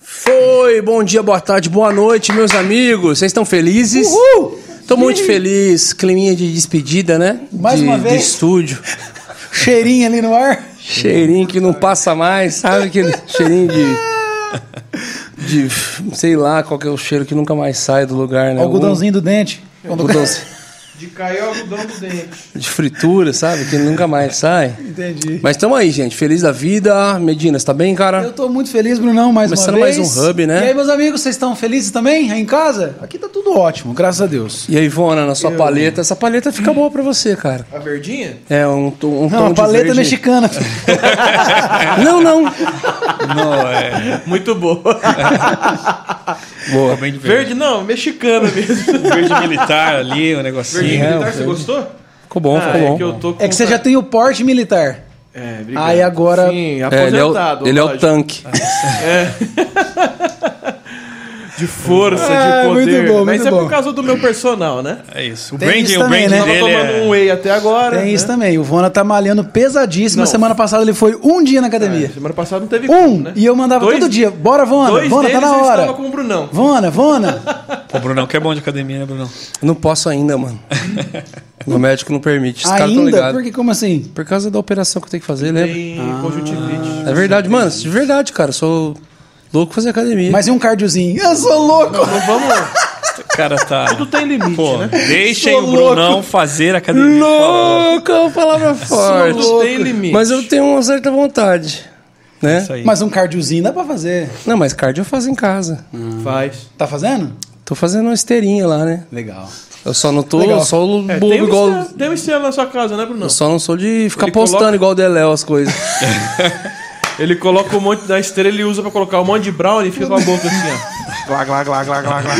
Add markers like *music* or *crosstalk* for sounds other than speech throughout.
Foi, bom dia, boa tarde, boa noite, meus amigos. Vocês estão felizes? Uhul! Tô muito feliz. Climinha de despedida, né? Mais de, uma vez. De estúdio. *laughs* Cheirinho ali no ar. Cheirinho que não passa mais, sabe? Aquele cheirinho de. De. Sei lá qual que é o cheiro que nunca mais sai do lugar, né? Algodãozinho do dente. Algum- Algodãozinho De cair o algodão do dente. de fritura, sabe? Que nunca mais sai. Entendi. Mas estamos aí, gente. Feliz da vida. Medina, você tá bem, cara? Eu tô muito feliz, Brunão, mais Começando uma mais vez. um Hub, né? E aí, meus amigos, vocês estão felizes também aí em casa? Aqui tá tudo ótimo, graças a Deus. E aí, Ivona, na sua paleta. Essa paleta fica boa pra você, cara. A verdinha? É um, tom- um Não, tom uma de paleta verde. mexicana. *laughs* Não, não. Não, é. Muito boa. Boa. Bem de verde. Verde não, mexicana mesmo. Verde militar ali, um negocinho. Verde é, militar, você gostou? Ficou bom, Ah, ficou é bom. que eu tô com... É que você já tem o porte militar. É, obrigado. Aí agora- Sim, É, ele é o, aposentado. ele é o tanque. *laughs* De força, Ah, de poder. muito bom, Mas muito é bom. por causa do meu personal, né? É isso. O Tem branding, isso o branding né? Tava dele tomando é... um whey até agora. Tem né? isso também. O Vona tá malhando pesadíssimo. Não. Semana passada ele foi um dia na academia. Semana passada não teve como, Um! né? E eu mandava Dois- todo dia. Bora, Vona. Dois Vona, tá na eu hora. estava com o Brunão. Vona, Vona. *laughs* O Brunão que é bom de academia, né, Brunão? Não posso ainda, mano. *laughs* O médico não permite. Os caras estão Ainda? ligados. Porque como assim? Por causa da operação que eu tenho que fazer, lembra? Tem conjuntivite. É verdade, mano. De verdade, cara. Eu sou louco fazer academia. Mas e um cardiozinho? Eu sou louco! Não vamos... O *laughs* cara tá... Tudo tem limite, Pô, né? deixem Sou o Brunão fazer academia. louco, palavra forte. Tudo tem limite. Mas eu tenho uma certa vontade. Né? Isso aí. Mas um cardiozinho dá pra fazer. Não, mas cardio eu faço em casa. Faz. Tá fazendo? Tô fazendo uma esteirinha lá, né? Legal. Eu só não tô Legal. só o É, bobo tem, um igual. estrela, tem um estrela na sua casa, né, Brunão? Eu só não sou de ficar Ele postando coloca- igual o Deléo as coisas. *laughs* Ele coloca um monte da esteira, ele usa pra colocar um monte de brownie e fica com a boca assim, ó. Glá, glá, glá, glá, glá, glá.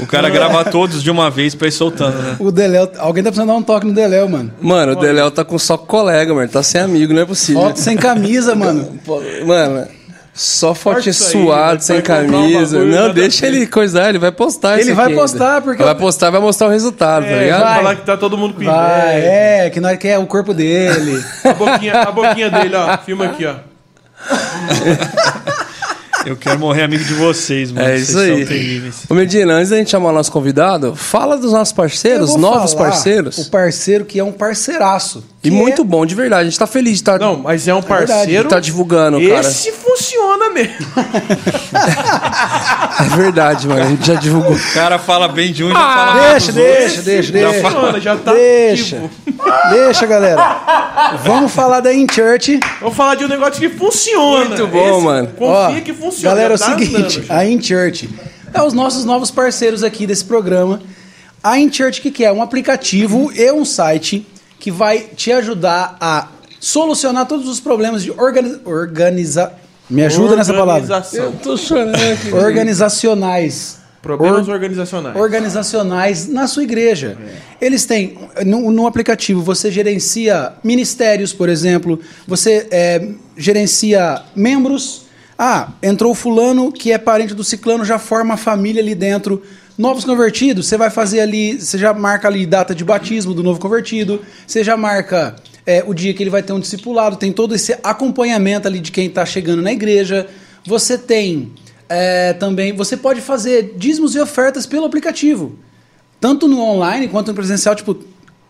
O cara grava todos de uma vez pra ir soltando, né? O Deléo, alguém tá precisando dar um toque no Deléo, mano. Mano, o Deléo tá com só colega, mano. Tá sem amigo, não é possível. Foto sem camisa, mano. Mano, só aí, suado, vai sem um camisa. não, deixa ele coisar, ele vai postar Ele isso vai aqui postar, ainda. porque- Vai postar, vai mostrar o resultado, tá É, ligado? vai falar que tá todo mundo com Vai, inveja. é, que nós quer o corpo dele. *laughs* A boquinha, a boquinha dele, ó. Filma aqui, ó. *laughs* Eu quero morrer amigo de vocês, mano. É Vocês isso aí. Ô Medina, antes da gente chamar o nosso convidado, fala dos nossos parceiros, novos parceiros. O parceiro que é um parceiraço. E muito é- bom, de verdade. A gente tá feliz de estar Não, mas é um verdade. parceiro. tá divulgando, cara. Esse funciona mesmo. *laughs* É verdade, mano. A gente já divulgou. O cara fala bem de um e já Ah, fala mal Deixa, outros. deixa, deixa, Já deixa. fala. Funciona, já tá Deixa. ativo. Deixa, galera. Vamos falar da In Church. Vamos falar de um negócio que funciona. Muito bom, mano. Confia Ó, que funciona. Galera, é o tá seguinte, andando a In Church é os nossos novos parceiros aqui desse programa. A In Church, o que, que é? Um aplicativo e um site que vai te ajudar a solucionar todos os problemas de organi organiza Me ajuda nessa palavra. Organização. Tô chorando aqui. Organizacionais. Problemas Or- organizacionais. organizacionais na sua igreja. Eles têm, no, no aplicativo, você gerencia ministérios, por exemplo, você é, gerencia membros. Ah, entrou fulano que é parente do ciclano, já forma a família ali dentro. Novos convertidos, você vai fazer ali, você já marca ali data de batismo do novo convertido, você já marca é, o dia que ele vai ter um discipulado, tem todo esse acompanhamento ali de quem está chegando na igreja. Você tem é, também, você pode fazer dízimos e ofertas pelo aplicativo. Tanto no online quanto no presencial. Tipo,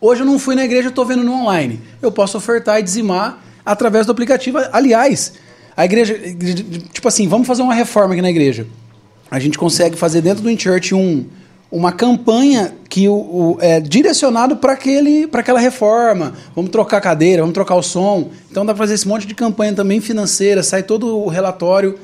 hoje eu não fui na igreja, eu estou vendo no online. Eu posso ofertar e dizimar através do aplicativo. Aliás, a igreja, tipo assim, vamos fazer uma reforma aqui na igreja. A gente consegue fazer dentro do InChurch um, uma campanha que o, o- é direcionado para aquele para aquela reforma. Vamos trocar a cadeira, vamos trocar o som. Então dá para fazer esse monte de campanha também financeira, sai todo o relatório.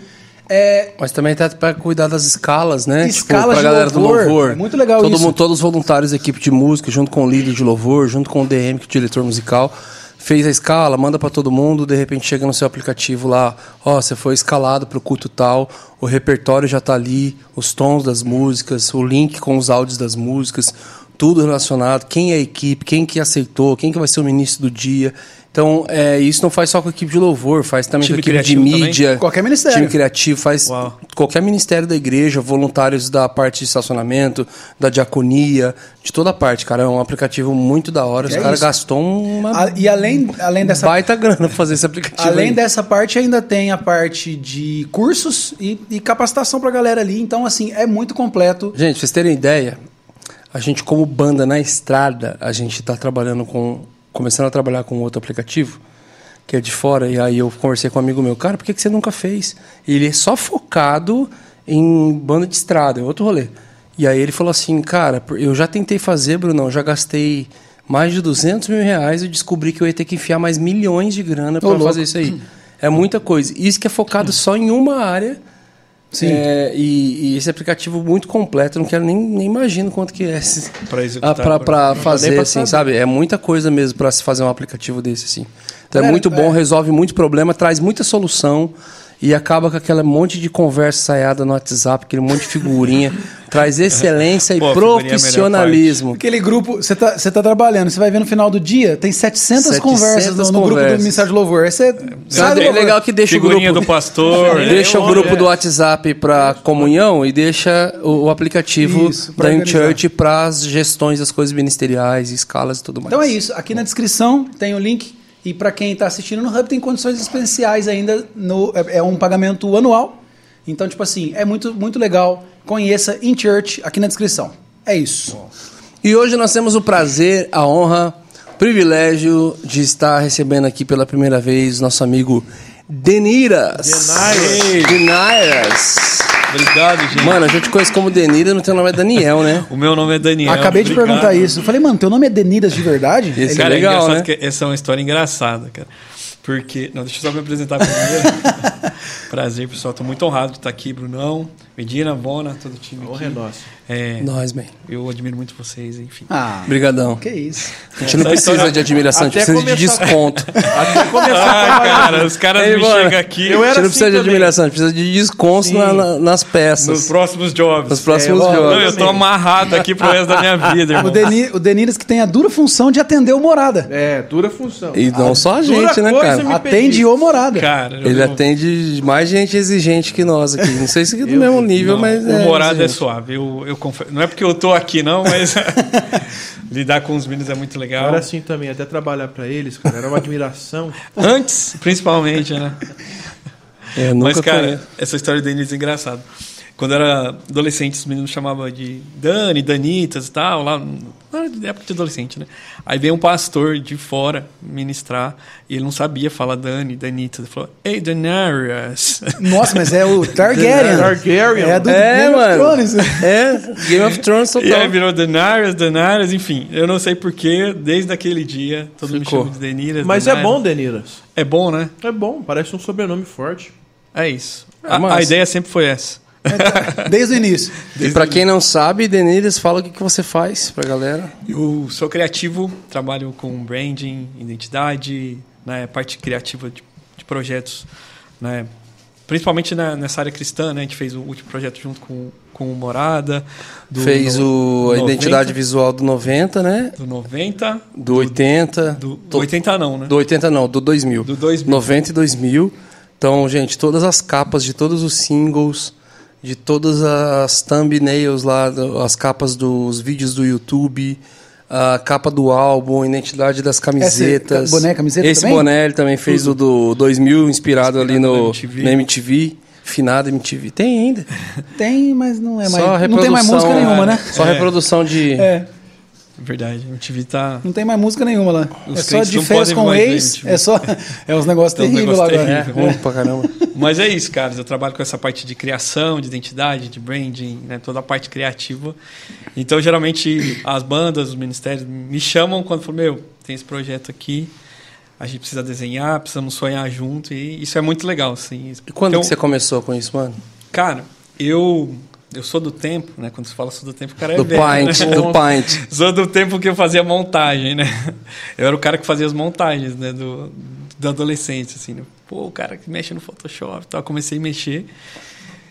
É, Mas também tá pra cuidar das escalas, né? Escalas pra de galera louvor. do louvor. É muito legal Todo isso. Mundo, todos os voluntários equipe de música, junto com o líder de louvor, junto com o DM, que é o diretor musical, fez a escala, manda pra todo mundo, de repente chega no seu aplicativo lá, ó, você foi escalado pro culto tal, o repertório já tá ali, os tons das músicas, o link com os áudios das músicas, tudo relacionado, quem é a equipe, quem que aceitou, quem que vai ser o ministro do dia. Então, é, isso não faz só com a equipe de louvor, faz também Time com a equipe de criativo também? mídia. Qualquer ministério. Time criativo, faz Uau. qualquer ministério da igreja, voluntários da parte de estacionamento, da diaconia, de toda parte, cara. É um aplicativo muito da hora. Os É caras gastou uma A- e além, além dessa baita grana pra fazer esse aplicativo. Além aí. dessa parte, ainda tem a parte de cursos e, e capacitação pra galera ali. Então, assim, é muito completo. Gente, pra vocês terem ideia, a gente como banda na estrada, a gente tá trabalhando com... Começando a trabalhar com outro aplicativo, que é de fora, e aí eu conversei com um amigo meu, cara, por que, que você nunca fez? E ele é só focado em banda de estrada, é outro rolê. E aí ele falou assim, cara, eu já tentei fazer, Brunão, já gastei mais de 200 mil reais e descobri que eu ia ter que enfiar mais milhões de grana para fazer isso aí. É muita coisa. Isso que é focado só em uma área, Sim. é, e, e esse aplicativo muito completo, eu não quero nem, nem imagino quanto que é esse- Pra *laughs* ah, fazer, pra assim, saber. sabe? É muita coisa mesmo para se fazer um aplicativo desse, assim. Então é Galera, muito bom, é. resolve muito problema, traz muita solução e acaba com aquele monte de conversa ensaiada no WhatsApp, aquele monte de figurinha. *laughs* traz excelência e Pô, é melhor profissionalismo. Aquele grupo, você tá, você tá trabalhando, você vai ver no final do dia, tem 700, 700 conversas no, no grupo do. Ministério de Louvor. Aí você do É louvor. legal que deixa o Figurinha grupo, do pastor. *laughs* né? deixa o É, grupo é. do WhatsApp para comunhão e deixa o, o aplicativo Isso, da. InChurch para as gestões das coisas ministeriais, escalas e tudo mais. Então é isso. Aqui na descrição tem o link. E para quem está assistindo no Hub, tem condições especiais ainda. No, é, é um pagamento anual. Então, tipo assim, é muito, muito legal. Conheça In Church aqui na descrição. É isso. E hoje nós temos o prazer, a honra, o privilégio de estar recebendo aqui pela primeira vez nosso amigo Deniras. Deniras. Deniras. Obrigado, gente. Mano, eu já te conheço como Deniras, no teu nome é Daniel, né? O meu nome é Daniel. Acabei de obrigado. perguntar isso. Eu falei, mano, teu nome é Denidas de verdade? Esse é Cara, legal, é engraçado né? que essa é uma história engraçada, cara. Porque. Não, deixa eu só me apresentar primeiro. *laughs* Prazer, pessoal. Tô muito honrado de estar aqui, Brunão, Medina, Bona, todo o time. Honra aqui. é nossa. É, Nós, man. eu admiro muito vocês, enfim. Ah, Obrigadão. que isso. A gente não Essa precisa história- de admiração, a gente Até precisa de começar- desconto. *laughs* Até começar a Ah, cara, os caras Ei, me bora. chegam aqui Eu A era gente não assim precisa de também. admiração, a gente precisa de descontos Sim. na- na- nas peças. nos próximos jobs. Nos próximos É, ó, jogos. Não, eu tô amarrado aqui pro resto da minha *laughs* vida, irmão. O, Deni, o Denidas que tem a dura função de atender o morada. É, dura função. E não só a gente, né, cara? Atende o morada. Cara, Ele eu- mais gente exigente que nós aqui. Não sei se é do *laughs* Eu- mesmo nível, não, mas. o morado é suave. Eu, eu confesso. Não é porque eu tô aqui, não, mas *laughs* lidar com os meninos é muito legal. era assim também, até trabalhar pra eles, cara, era uma admiração. *laughs* Antes, principalmente, né? É, Mas, cara, conheço. essa história do Denis é engraçada. Quando eu era adolescente, os meninos chamavam de Dani, Danitas e tal, lá na época de adolescente, né? Aí veio um pastor de fora ministrar e ele não sabia falar Dani, Danitas. Ele falou, Ei, Daenerys. Nossa, mas é o *laughs* Targaryen. Targaryen. É do É, Game of mano. Thrones. É, Game of Thrones E aí total. virou Daenerys, Daenerys, enfim. Eu não sei porquê, desde aquele dia, todo mundo Ficou. chama de Daenerys. Mas é Daenerys. bom, Deniras. É bom, né? É bom, parece um sobrenome forte. É isso. É a, a ideia sempre foi essa. *laughs* Desde o início. E pra quem não sabe, Denires, fala o que, que você faz pra galera. Eu sou criativo, trabalho com branding, identidade, né, parte criativa de, de projetos, né, principalmente na- nessa área cristã, né, a gente fez o último projeto junto com, com o Morada. do Fez no- o, a 90, identidade visual do 90, né? Do 90, Do 80. do, to- 80 não, né? Do 80 não, do 2000. Do 2000. 90 e 2000. Então, gente, todas as capas de todos os singles, de todas as thumbnails lá, as capas dos vídeos do YouTube, a capa do álbum, a identidade das camisetas. Esse boné, camiseta Esse também? boné ele também fez o do 2000, inspirado, ali Inspirado no na MTV. na MTV. Finado MTV. Tem ainda. Tem, mas não é mais. Só Não tem mais música nenhuma, né? Só É. reprodução de. É, Verdade, a MTV tá... não tem mais música nenhuma lá. Os é só de férias com ex. É só. *laughs* É uns negócios uns terríveis lá negócios agora. É, pra caramba. *laughs* Mas é isso, cara. Eu trabalho com essa parte de criação, de identidade, de branding, né? toda a parte criativa. Então, geralmente, as bandas, os ministérios me chamam quando falam, meu, tem esse projeto aqui, a gente precisa desenhar, precisamos sonhar junto, e isso é muito legal, assim. E quando Então, que você começou com isso, mano? Cara, eu, eu sou do tempo, né? Quando você fala sou do tempo, o cara é Do velho, Paint, né? do Paint. Sou do tempo que eu fazia montagem, né? Eu era o cara que fazia as montagens, né? Do, da adolescência, assim. Né? Pô, o cara que mexe no Photoshop tal. Comecei a mexer.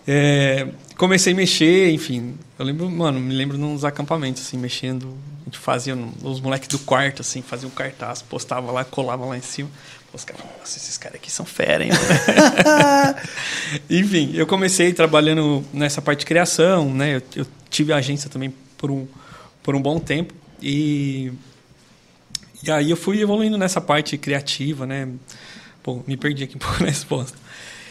É, comecei a mexer, enfim. Eu lembro, mano, me lembro nos acampamentos, assim, mexendo A gente fazia, os moleques do quarto, assim, faziam cartaz, postava lá, colava lá em cima. Os caras nossa, esses caras aqui são fera, hein? *laughs* Enfim, eu comecei trabalhando nessa parte de criação, né? Eu, eu tive agência também por um, por um bom tempo. E, e aí eu fui evoluindo nessa parte criativa, né? Pô, me perdi aqui *laughs* um pouco na resposta.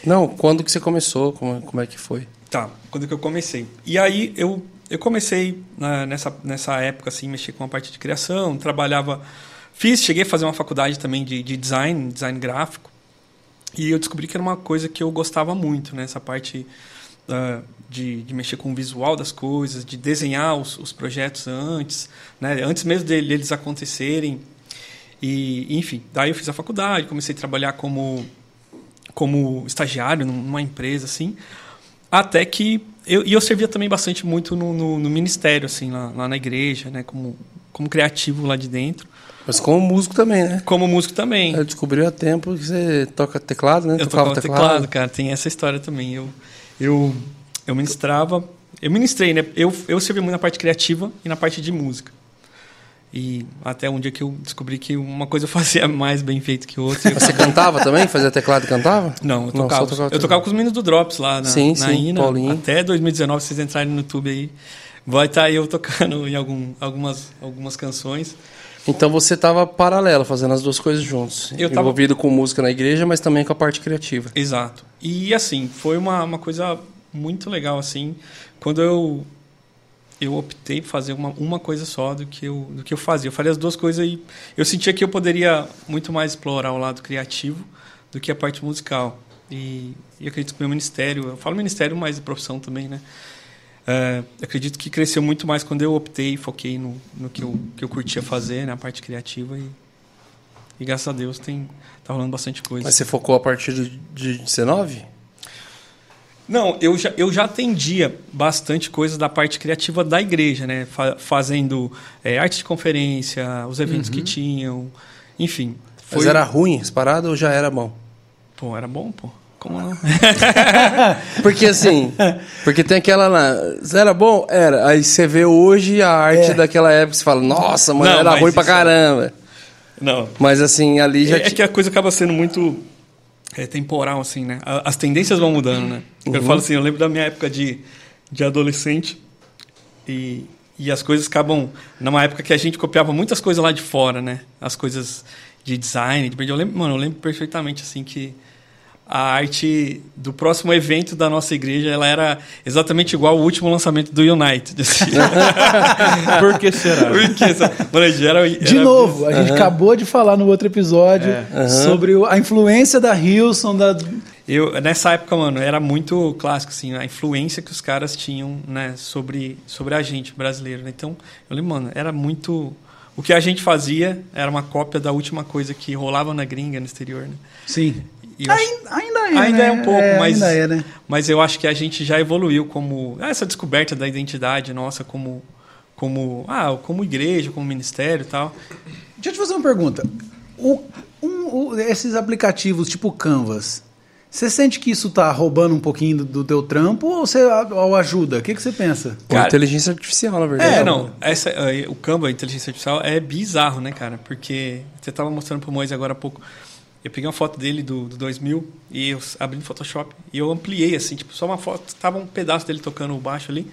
Não, quando que você começou? Como, como é que foi? Tá, quando que eu comecei. E aí eu, eu comecei na- nessa, nessa época, assim, mexer com a parte de criação, trabalhava... Fiz, cheguei a fazer uma faculdade também de, de design, design gráfico. E eu descobri que era uma coisa que eu gostava muito, né? Essa parte ah, de, de mexer com o visual das coisas, de desenhar os, os projetos antes, né? Antes mesmo dele- deles acontecerem. E, enfim, daí eu fiz a faculdade, comecei a trabalhar como, como estagiário numa empresa, assim. Até que... Eu, e eu servia também bastante muito no, no, no ministério, assim, lá, lá na igreja, né? Como, como criativo lá de dentro. Mas como músico também, né? Como músico também. Eu descobri há tempo que você toca teclado, né? Eu Tocava tocava teclado, cara. Tem essa história também. Eu, eu, eu ministrava... Eu ministrei, né? Eu, eu servi muito na parte criativa e na parte de música. E até um dia que eu descobri que uma coisa eu *laughs* fazia mais bem feito que outra. Você cantava também? Fazia teclado e cantava? Não, eu Não, tocava. só tocava eu tocava com os meninos do Drops lá na, Sim, na sim, INA. Paulinho. Até 2019, se vocês entrarem no YouTube aí, vai estar eu tocando em algum, algumas, algumas canções. Então você estava paralelo, fazendo as duas coisas juntos. Eu tava- Envolvido com música na igreja, mas também com a parte criativa. Exato. E assim, foi uma, uma coisa muito legal assim, quando eu eu optei por fazer uma, uma coisa só do que eu do que eu fazia. Eu faria as duas coisas e eu sentia que eu poderia muito mais explorar o lado criativo do que a parte musical. E, e eu acredito que o meu ministério, eu falo ministério, mas de profissão também, né? É, acredito que cresceu muito mais quando eu optei e foquei no, no que, eu, que eu curtia fazer, na parte criativa e, e graças a Deus tem tá rolando bastante coisa. Mas você focou a partir de, de 19? Não, eu já, eu já atendia bastante coisa da parte criativa da igreja, né? Fa- fazendo é, arte de conferência, os eventos que tinham, enfim. Mas era ruim essa parada ou já era bom? Pô, era bom, pô. Como não? *laughs* Porque assim, porque tem aquela lá, era bom? Era. Aí você vê hoje a arte É. daquela época, você fala, nossa, mano, Não, era ruim pra é- caramba. não. Mas assim, ali já É, é que a coisa acaba sendo muito é, temporal, assim, né? As tendências vão mudando, né? Eu falo assim, eu lembro da minha época de, de adolescente e, e as coisas acabam... Numa época que a gente copiava muitas coisas lá de fora, né? As coisas de design, de. Eu lembro, mano, eu lembro perfeitamente, assim, que a arte do próximo evento da nossa igreja, ela era exatamente igual ao último lançamento do United. assim. *laughs* Por que será? Porque, essa- mano, a gente era, De era- novo, a gente acabou de falar no outro episódio sobre o- a influência da Hilson, da. Eu, nessa época, mano, era muito clássico, assim, a influência que os caras tinham, né, sobre, sobre a gente brasileiro, né? Então, eu lembro, mano, era muito... O que a gente fazia era uma cópia da última coisa que rolava na gringa, no exterior, né? Sim. E eu acho- Ainda, ainda é. Ainda né? é um pouco, mas, Ainda é, né? mas eu acho que a gente já evoluiu como... Essa descoberta da identidade nossa como... Como, ah, como igreja, como ministério e tal. Deixa eu te fazer uma pergunta. O- um- o- esses aplicativos tipo Canvas, você sente que isso tá roubando um pouquinho do, do teu trampo ou você ou ajuda? O que, que você pensa? Cara- inteligência artificial, na verdade. É, não. Essa, o Canva, a inteligência artificial, é bizarro, né, cara? Porque você tava mostrando pro Moisés agora há pouco. Eu peguei uma foto dele do, do 2000 e eu abri no Photoshop e eu ampliei, assim, tipo, só uma foto. Tava um pedaço dele tocando o baixo ali.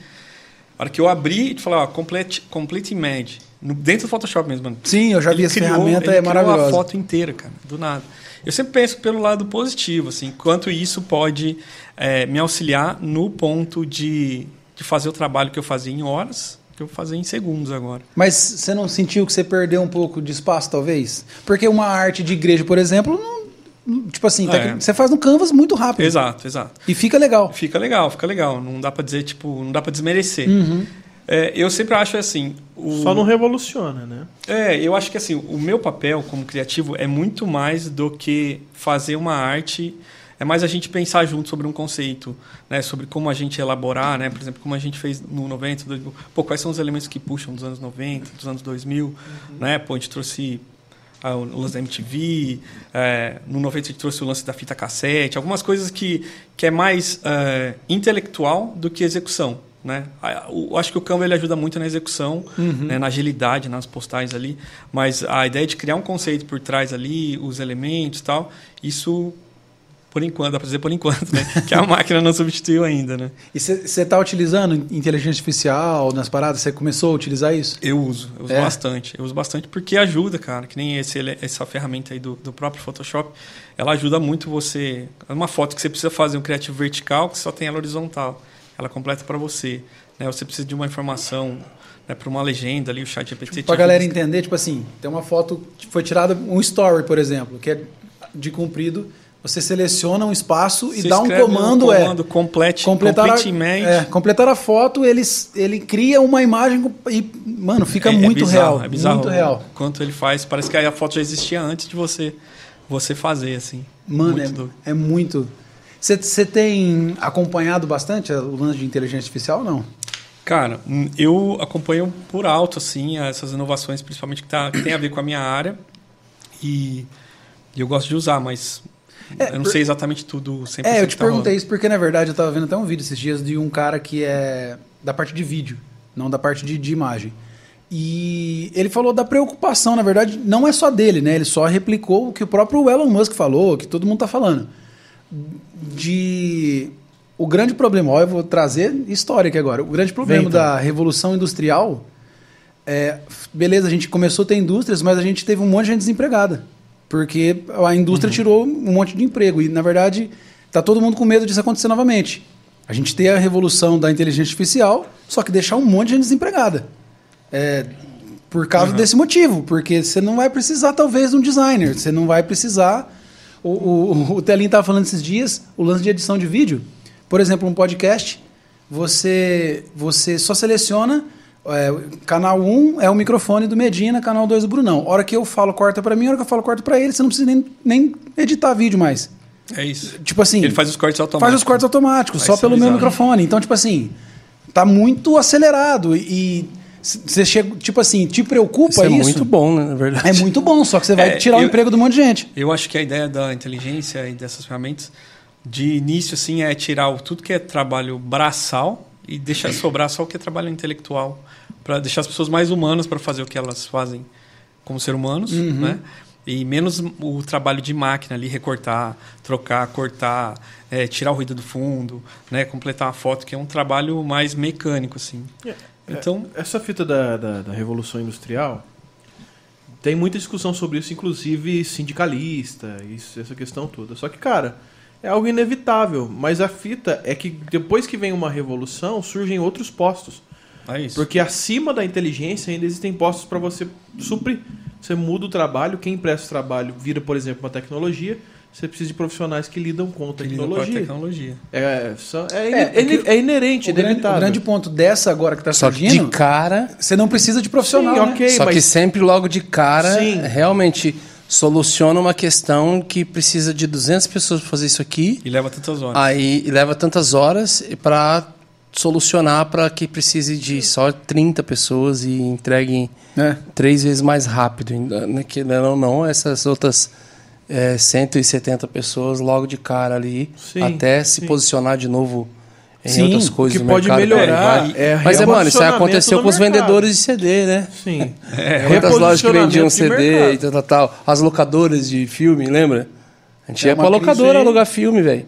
A hora que eu abri, tu falou, ó, complete, complete image. No, dentro do Photoshop mesmo, mano. Sim, eu já vi Ele essa criou- ferramenta, ele é maravilhosa. a foto inteira, cara, do nada. Eu sempre penso pelo lado positivo, assim, quanto isso pode eh, me auxiliar no ponto de, de fazer o trabalho que eu fazia em horas, que eu vou fazer em segundos agora. Mas você não sentiu que você perdeu um pouco de espaço, talvez? Porque uma arte de igreja, por exemplo, não- tipo assim, tá- É. você faz no Canvas muito rápido. Exato, exato. E fica legal. Fica legal, fica legal. Não dá pra dizer, tipo, não dá pra desmerecer. Uhum. É, eu sempre acho assim. O... Só não revoluciona, né? É, eu acho que assim, o meu papel como criativo é muito mais do que fazer uma arte. É mais a gente pensar junto sobre um conceito, né? Sobre como a gente elaborar, né? Por exemplo, como a gente fez no 90, 2000. Pô, quais são os elementos que puxam dos anos 90, dos anos 2000, né? Pô, a gente trouxe ah, o lance da MTV, é, no 90 a gente trouxe o lance da fita cassete, algumas coisas que, que é mais é, intelectual do que execução. né? Eu acho que o Canva ele ajuda muito na execução, né, na agilidade, nas postagens ali, mas a ideia de criar um conceito por trás ali, os elementos e tal, isso por enquanto, dá pra dizer por enquanto, né? que a máquina não substituiu ainda, né? E você está utilizando inteligência artificial nas paradas? Você começou a utilizar isso? Eu uso, eu uso É? bastante. Eu uso bastante porque ajuda, cara. Que nem esse, essa ferramenta aí do, do próprio Photoshop. Ela ajuda muito você. É uma foto que você precisa fazer um criativo vertical que só tem ela horizontal. Ela completa para você. Né? Você precisa de uma informação né, para uma legenda ali, o chat GPT. Pra galera entender, tipo assim, tem uma foto foi tirada, um story, por exemplo, que é de comprido. Você seleciona um espaço e Você dá um comando, comando é. complete, Completar a, é, completar a foto, ele, ele cria uma imagem e, mano, fica É- é muito bizarro, real. É bizarro. Muito real. Quanto ele faz. Parece que a foto já existia antes de você, você fazer, assim. Mano, Muito é, é muito. Você tem acompanhado bastante o lance de inteligência artificial ou não? Cara, hum, eu acompanho por alto, assim, essas inovações, principalmente que, tá, que tem a ver com a minha área. E eu gosto de usar, mas É, eu não por- sei exatamente tudo 100% É, eu te tá perguntei isso porque, na verdade, eu tava vendo até um vídeo esses dias de um cara que é da parte de vídeo, não da parte de, de imagem. E ele falou da preocupação, na verdade, não é só dele, né? Ele só replicou o que o próprio Elon Musk falou, que todo mundo tá falando. De. O grande problema, ó, eu vou trazer história aqui agora. O grande problema Vem, então. da Revolução Industrial é. Beleza, a gente começou a ter indústrias, mas a gente teve um monte de gente desempregada. Porque a indústria tirou um monte de emprego. E, na verdade, tá todo mundo com medo disso acontecer novamente. A gente tem a revolução da inteligência artificial, só que deixar um monte de gente desempregada. É, por causa desse motivo, porque você não vai precisar, talvez, de um designer. Você não vai precisar. O, o, o Telinho estava falando esses dias, o lance de edição de vídeo. Por exemplo, um podcast, você, você só seleciona. É, canal 1 é o microfone do Medina, canal 2 do Brunão. A hora que eu falo, corta para mim, a hora que eu falo, corta para ele, você não precisa nem, nem editar vídeo mais. É isso. Tipo assim. Ele faz os cortes automáticos. Faz os cortes automáticos, Vai só pelo meu bizarro. microfone. Então, tipo assim, tá muito acelerado e você chega, tipo assim, te preocupa Isso é isso? muito bom, né, na verdade. É muito bom, só que você vai É, tirar o eu- emprego de um monte de gente. Eu acho que a ideia da inteligência e dessas ferramentas, de início, assim, é tirar o- tudo que é trabalho braçal e deixar sobrar só o que é trabalho intelectual, para deixar as pessoas mais humanas para fazer o que elas fazem como ser humanos, Uhum. né? E menos o trabalho de máquina ali, recortar, trocar, cortar, é, tirar o ruído do fundo, né? Completar uma foto, que é um trabalho mais mecânico, assim. Então, Essa fita da, da, da Revolução Industrial tem muita discussão sobre isso, inclusive sindicalista, isso, essa questão toda. Só que, cara, é algo inevitável. Mas a fita é que depois que vem uma revolução, surgem outros postos. É isso. Porque acima da inteligência ainda existem postos para você suprir. Você muda o trabalho, quem presta o trabalho vira, por exemplo, uma tecnologia. Você precisa de profissionais que lidam com Que com a tecnologia. tecnologia. É, só- é, É, é é que é inerente, O grande, o inevitável. grande ponto dessa agora que tá Só que surgindo, de cara. você não precisa de profissional, Sim, né? ok. Só que mas- sempre logo de cara, Sim. realmente soluciona uma questão que precisa de 200 pessoas para fazer isso aqui. E leva tantas horas. Aí e leva tantas horas para solucionar para que precise de só 30 pessoas e entreguem É. três vezes mais rápido. né? Que não, não essas outras é, 170 pessoas logo de cara ali, Sim, até se sim. posicionar de novo em Sim, outras coisas que do pode mercado. melhorar É, é, Mas, é, mano, isso aconteceu com os mercado. vendedores de CD, né? Sim. Quantas lojas que vendiam CD e tal, tal, tal. As locadoras de filme, lembra? A gente É ia pra locadora alugar filme, velho.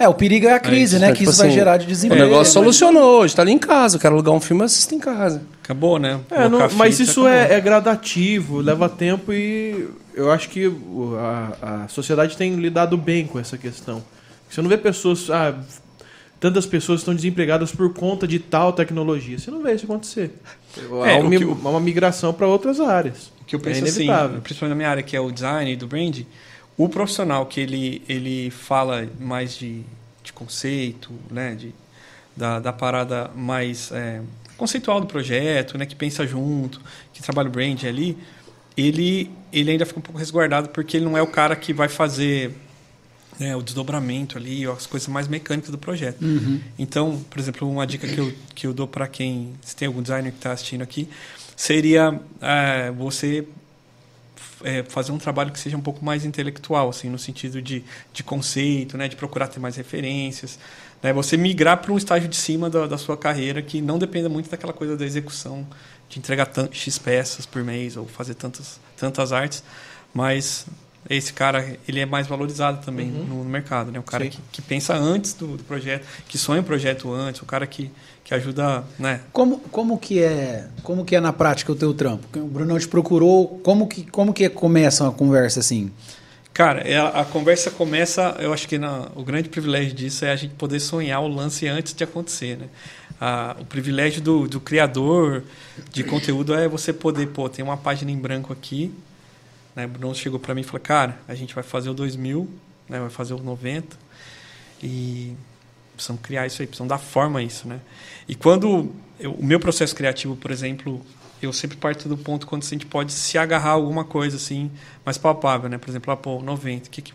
É, o perigo é a crise, né? Então, que tipo isso vai assim, gerar de O desemprego. negócio solucionou, hoje tá ali em casa. Eu quero alugar um filme, eu assisto em casa. Acabou, né? É, não- mas fita, isso é, é gradativo, leva tempo e eu acho que o- a, a sociedade tem lidado bem com essa questão. Você não vê pessoas. Ah, tantas pessoas estão desempregadas por conta de tal tecnologia. Você não vê isso acontecer. É, há o uma, há uma migração para outras áreas. O que eu é penso assim, inevitável. principalmente na minha área, que é o design e do brand, o profissional que ele, ele fala mais de, de conceito, né, de, da, da parada mais é, conceitual do projeto, né, que pensa junto, que trabalha o brand ali, ele, ele ainda fica um pouco resguardado porque ele não é o cara que vai fazer né, o desdobramento ali, as coisas mais mecânicas do projeto. Então, por exemplo, uma dica que eu, que eu dou para quem, se tem algum designer que está assistindo aqui, seria é, você é, fazer um trabalho que seja um pouco mais intelectual, assim, no sentido de, de conceito, né, de procurar ter mais referências, né, você migrar para um estágio de cima da, da, sua carreira que não dependa muito daquela coisa da execução, de entregar X peças por mês ou fazer tantas, tantas artes, mas esse cara ele é mais valorizado também uhum. no, mercado, né? O cara que, que, pensa antes do, do, projeto, que sonha o projeto antes, o cara que, que ajuda, né? Como, como que é como que é na prática o teu trampo? O Brunão te procurou, como que como que começa uma conversa assim? Cara, é, a, conversa começa, eu acho que na, o grande privilégio disso é a gente poder sonhar o lance antes de acontecer, né? A, o privilégio do, do criador de conteúdo é você poder, pô, tem uma página em branco aqui, né? O Bruno chegou para mim e falou, cara, a gente vai fazer o 2000, né? vai fazer o 90 e precisamos criar isso aí, precisamos dar forma a isso, né? E quando eu, o meu processo criativo, por exemplo, eu sempre parto do ponto quando a gente pode se agarrar a alguma coisa assim mais palpável, né? Por exemplo, ah, pô, 90, o que, que,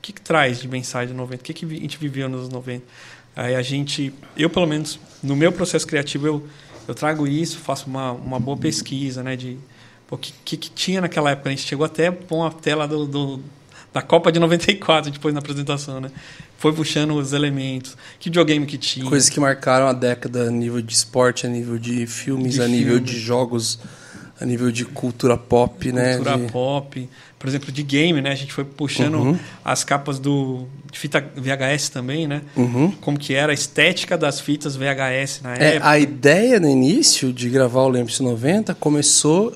que, que traz de mensagem 90? O que, que a gente viveu nos 90? Aí a gente, eu pelo menos, no meu processo criativo, eu, eu trago isso, faço uma, uma boa pesquisa, né? De o que, que, que, tinha naquela época. A gente chegou até a pôr uma tela do, do, da Copa de 94 depois na apresentação, né? Foi puxando os elementos. Que videogame que tinha. Coisas que marcaram a década a nível de esporte, a nível de filmes, de a nível de jogos, a nível de cultura pop, cultura né? Cultura de... pop. Por exemplo, de game, né? A gente foi puxando uhum. as capas do de fita VHS também, né? Uhum. Como que era a estética das fitas VHS na é, época. A ideia no início de gravar o Lembre-se 90 começou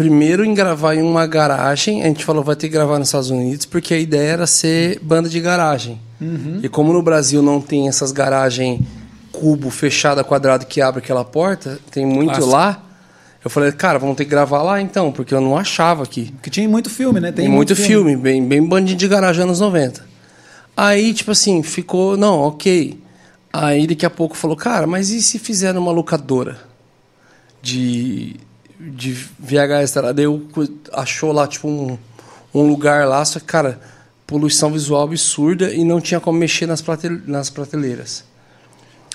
primeiro em gravar em uma garagem. A gente falou vai ter que gravar nos Estados Unidos porque a ideia era ser banda de garagem. Uhum. E como no Brasil não tem essas garagens cubo fechada quadrado que abre aquela porta, tem muito Clássico. lá. Eu falei, cara, vamos ter que gravar lá então, porque eu não achava aqui. Porque tinha muito filme, né? Tem, tem muito, muito filme, filme, bem, bem bandinho de garagem anos 90. Aí, tipo assim, ficou, não, ok. Aí daqui a pouco falou, cara, mas e se fizer uma locadora de de VHS, tá? daí eu achou lá tipo um, um lugar lá, só que, cara, poluição visual absurda e não tinha como mexer nas, pratel nas prateleiras.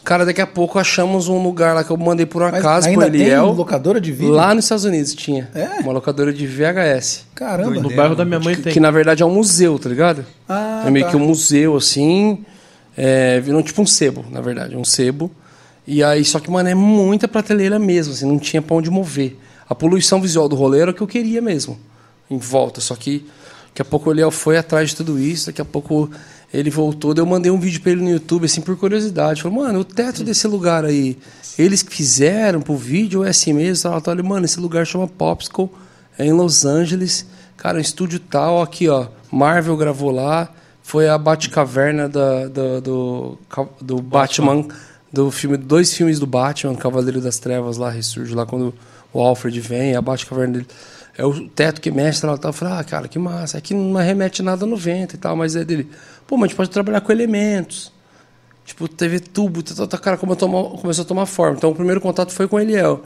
Cara, daqui a pouco achamos um lugar lá que eu mandei por acaso pro Eliel. Tem locadora de vídeo? Lá nos Estados Unidos tinha. É? Uma locadora de VHS. Caramba. No bairro da minha mãe que, tem. Que na verdade é um museu, tá ligado? Ah, é meio tá. que um museu, assim. É, virou tipo um sebo, na verdade. Um sebo. E aí, só que, mano, é muita prateleira mesmo, assim, não tinha pra onde mover a poluição visual do rolê era o que eu queria mesmo, em volta. Só que daqui a pouco o foi atrás de tudo isso, daqui a pouco ele voltou, daí eu mandei um vídeo para ele no YouTube, assim, por curiosidade. Falei, mano, o teto desse lugar aí, eles que fizeram pro vídeo é assim mesmo? Tal, tal. Mano, esse lugar chama Popsicle, é em Los Angeles. Cara, um estúdio tal, aqui, ó. Marvel gravou lá. Foi a Batcaverna da, da, do, do Batman. Batman, do filme, dois filmes do Batman, Cavaleiro das Trevas lá, ressurge lá quando o Alfred vem, a caverna dele. É o teto que mexe, tal. Eu falei, ah, cara, que massa. Aqui não remete nada no vento e tal, mas é dele. Pô, mas a gente pode trabalhar com elementos. Tipo, teve tubo, cara, como começou a tomar forma. Então, o primeiro contato foi com o Eliel,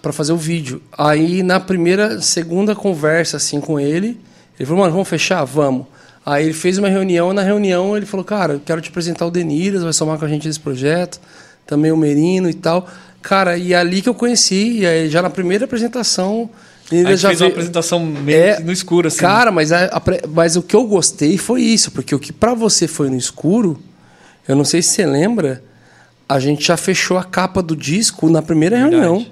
para fazer o vídeo. Aí, na primeira, segunda conversa, assim, com ele, ele falou, mano, vamos fechar? Vamos. Aí ele fez uma reunião, na reunião ele falou, cara, quero te apresentar o Deniras, vai somar com a gente nesse projeto, também o Merino e tal. Cara, e é ali que eu conheci, e aí já na primeira apresentação. Ele já fez uma apresentação meio é, no escuro, assim. Cara, mas, a, a, mas o que eu gostei foi isso, porque o que para você foi no escuro, eu não sei se você lembra, a gente já fechou a capa do disco na primeira Verdade. reunião.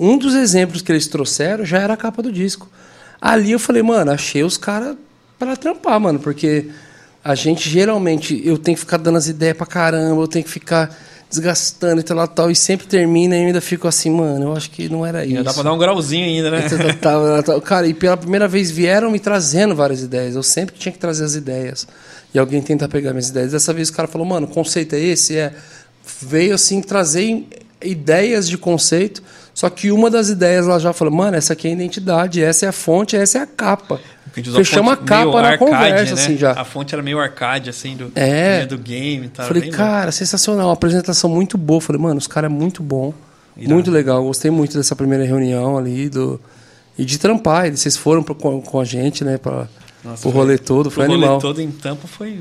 Um dos exemplos que eles trouxeram já era a capa do disco. Ali eu falei, mano, achei os caras para trampar, mano, porque a gente geralmente eu tenho que ficar dando as ideias pra caramba, eu tenho que ficar desgastando e tal, tal, e sempre termina e eu ainda fico assim, mano, eu acho que não era isso. Dá pra dar um grauzinho ainda, né? Cara, e pela primeira vez vieram me trazendo várias ideias. Eu sempre tinha que trazer as ideias. E alguém tenta pegar minhas ideias. Dessa vez o cara falou, mano, o conceito é esse? É. Veio assim trazer ideias de conceito. Só que uma das ideias ela já falou, mano, essa aqui é a identidade, essa é a fonte, essa é a capa. Fechamos a, a capa na arcade, conversa, né? assim, já. A fonte era meio arcade, assim, do, é. do game. Tá falei, cara, bom. sensacional, uma apresentação muito boa. Falei, mano, os caras é muito bom, Irado. muito legal. Gostei muito dessa primeira reunião ali, do... e de trampar. E vocês foram pro, com, com, a gente, né, pra, Nossa, o rolê todo, foi animal. O rolê todo em Tampa foi...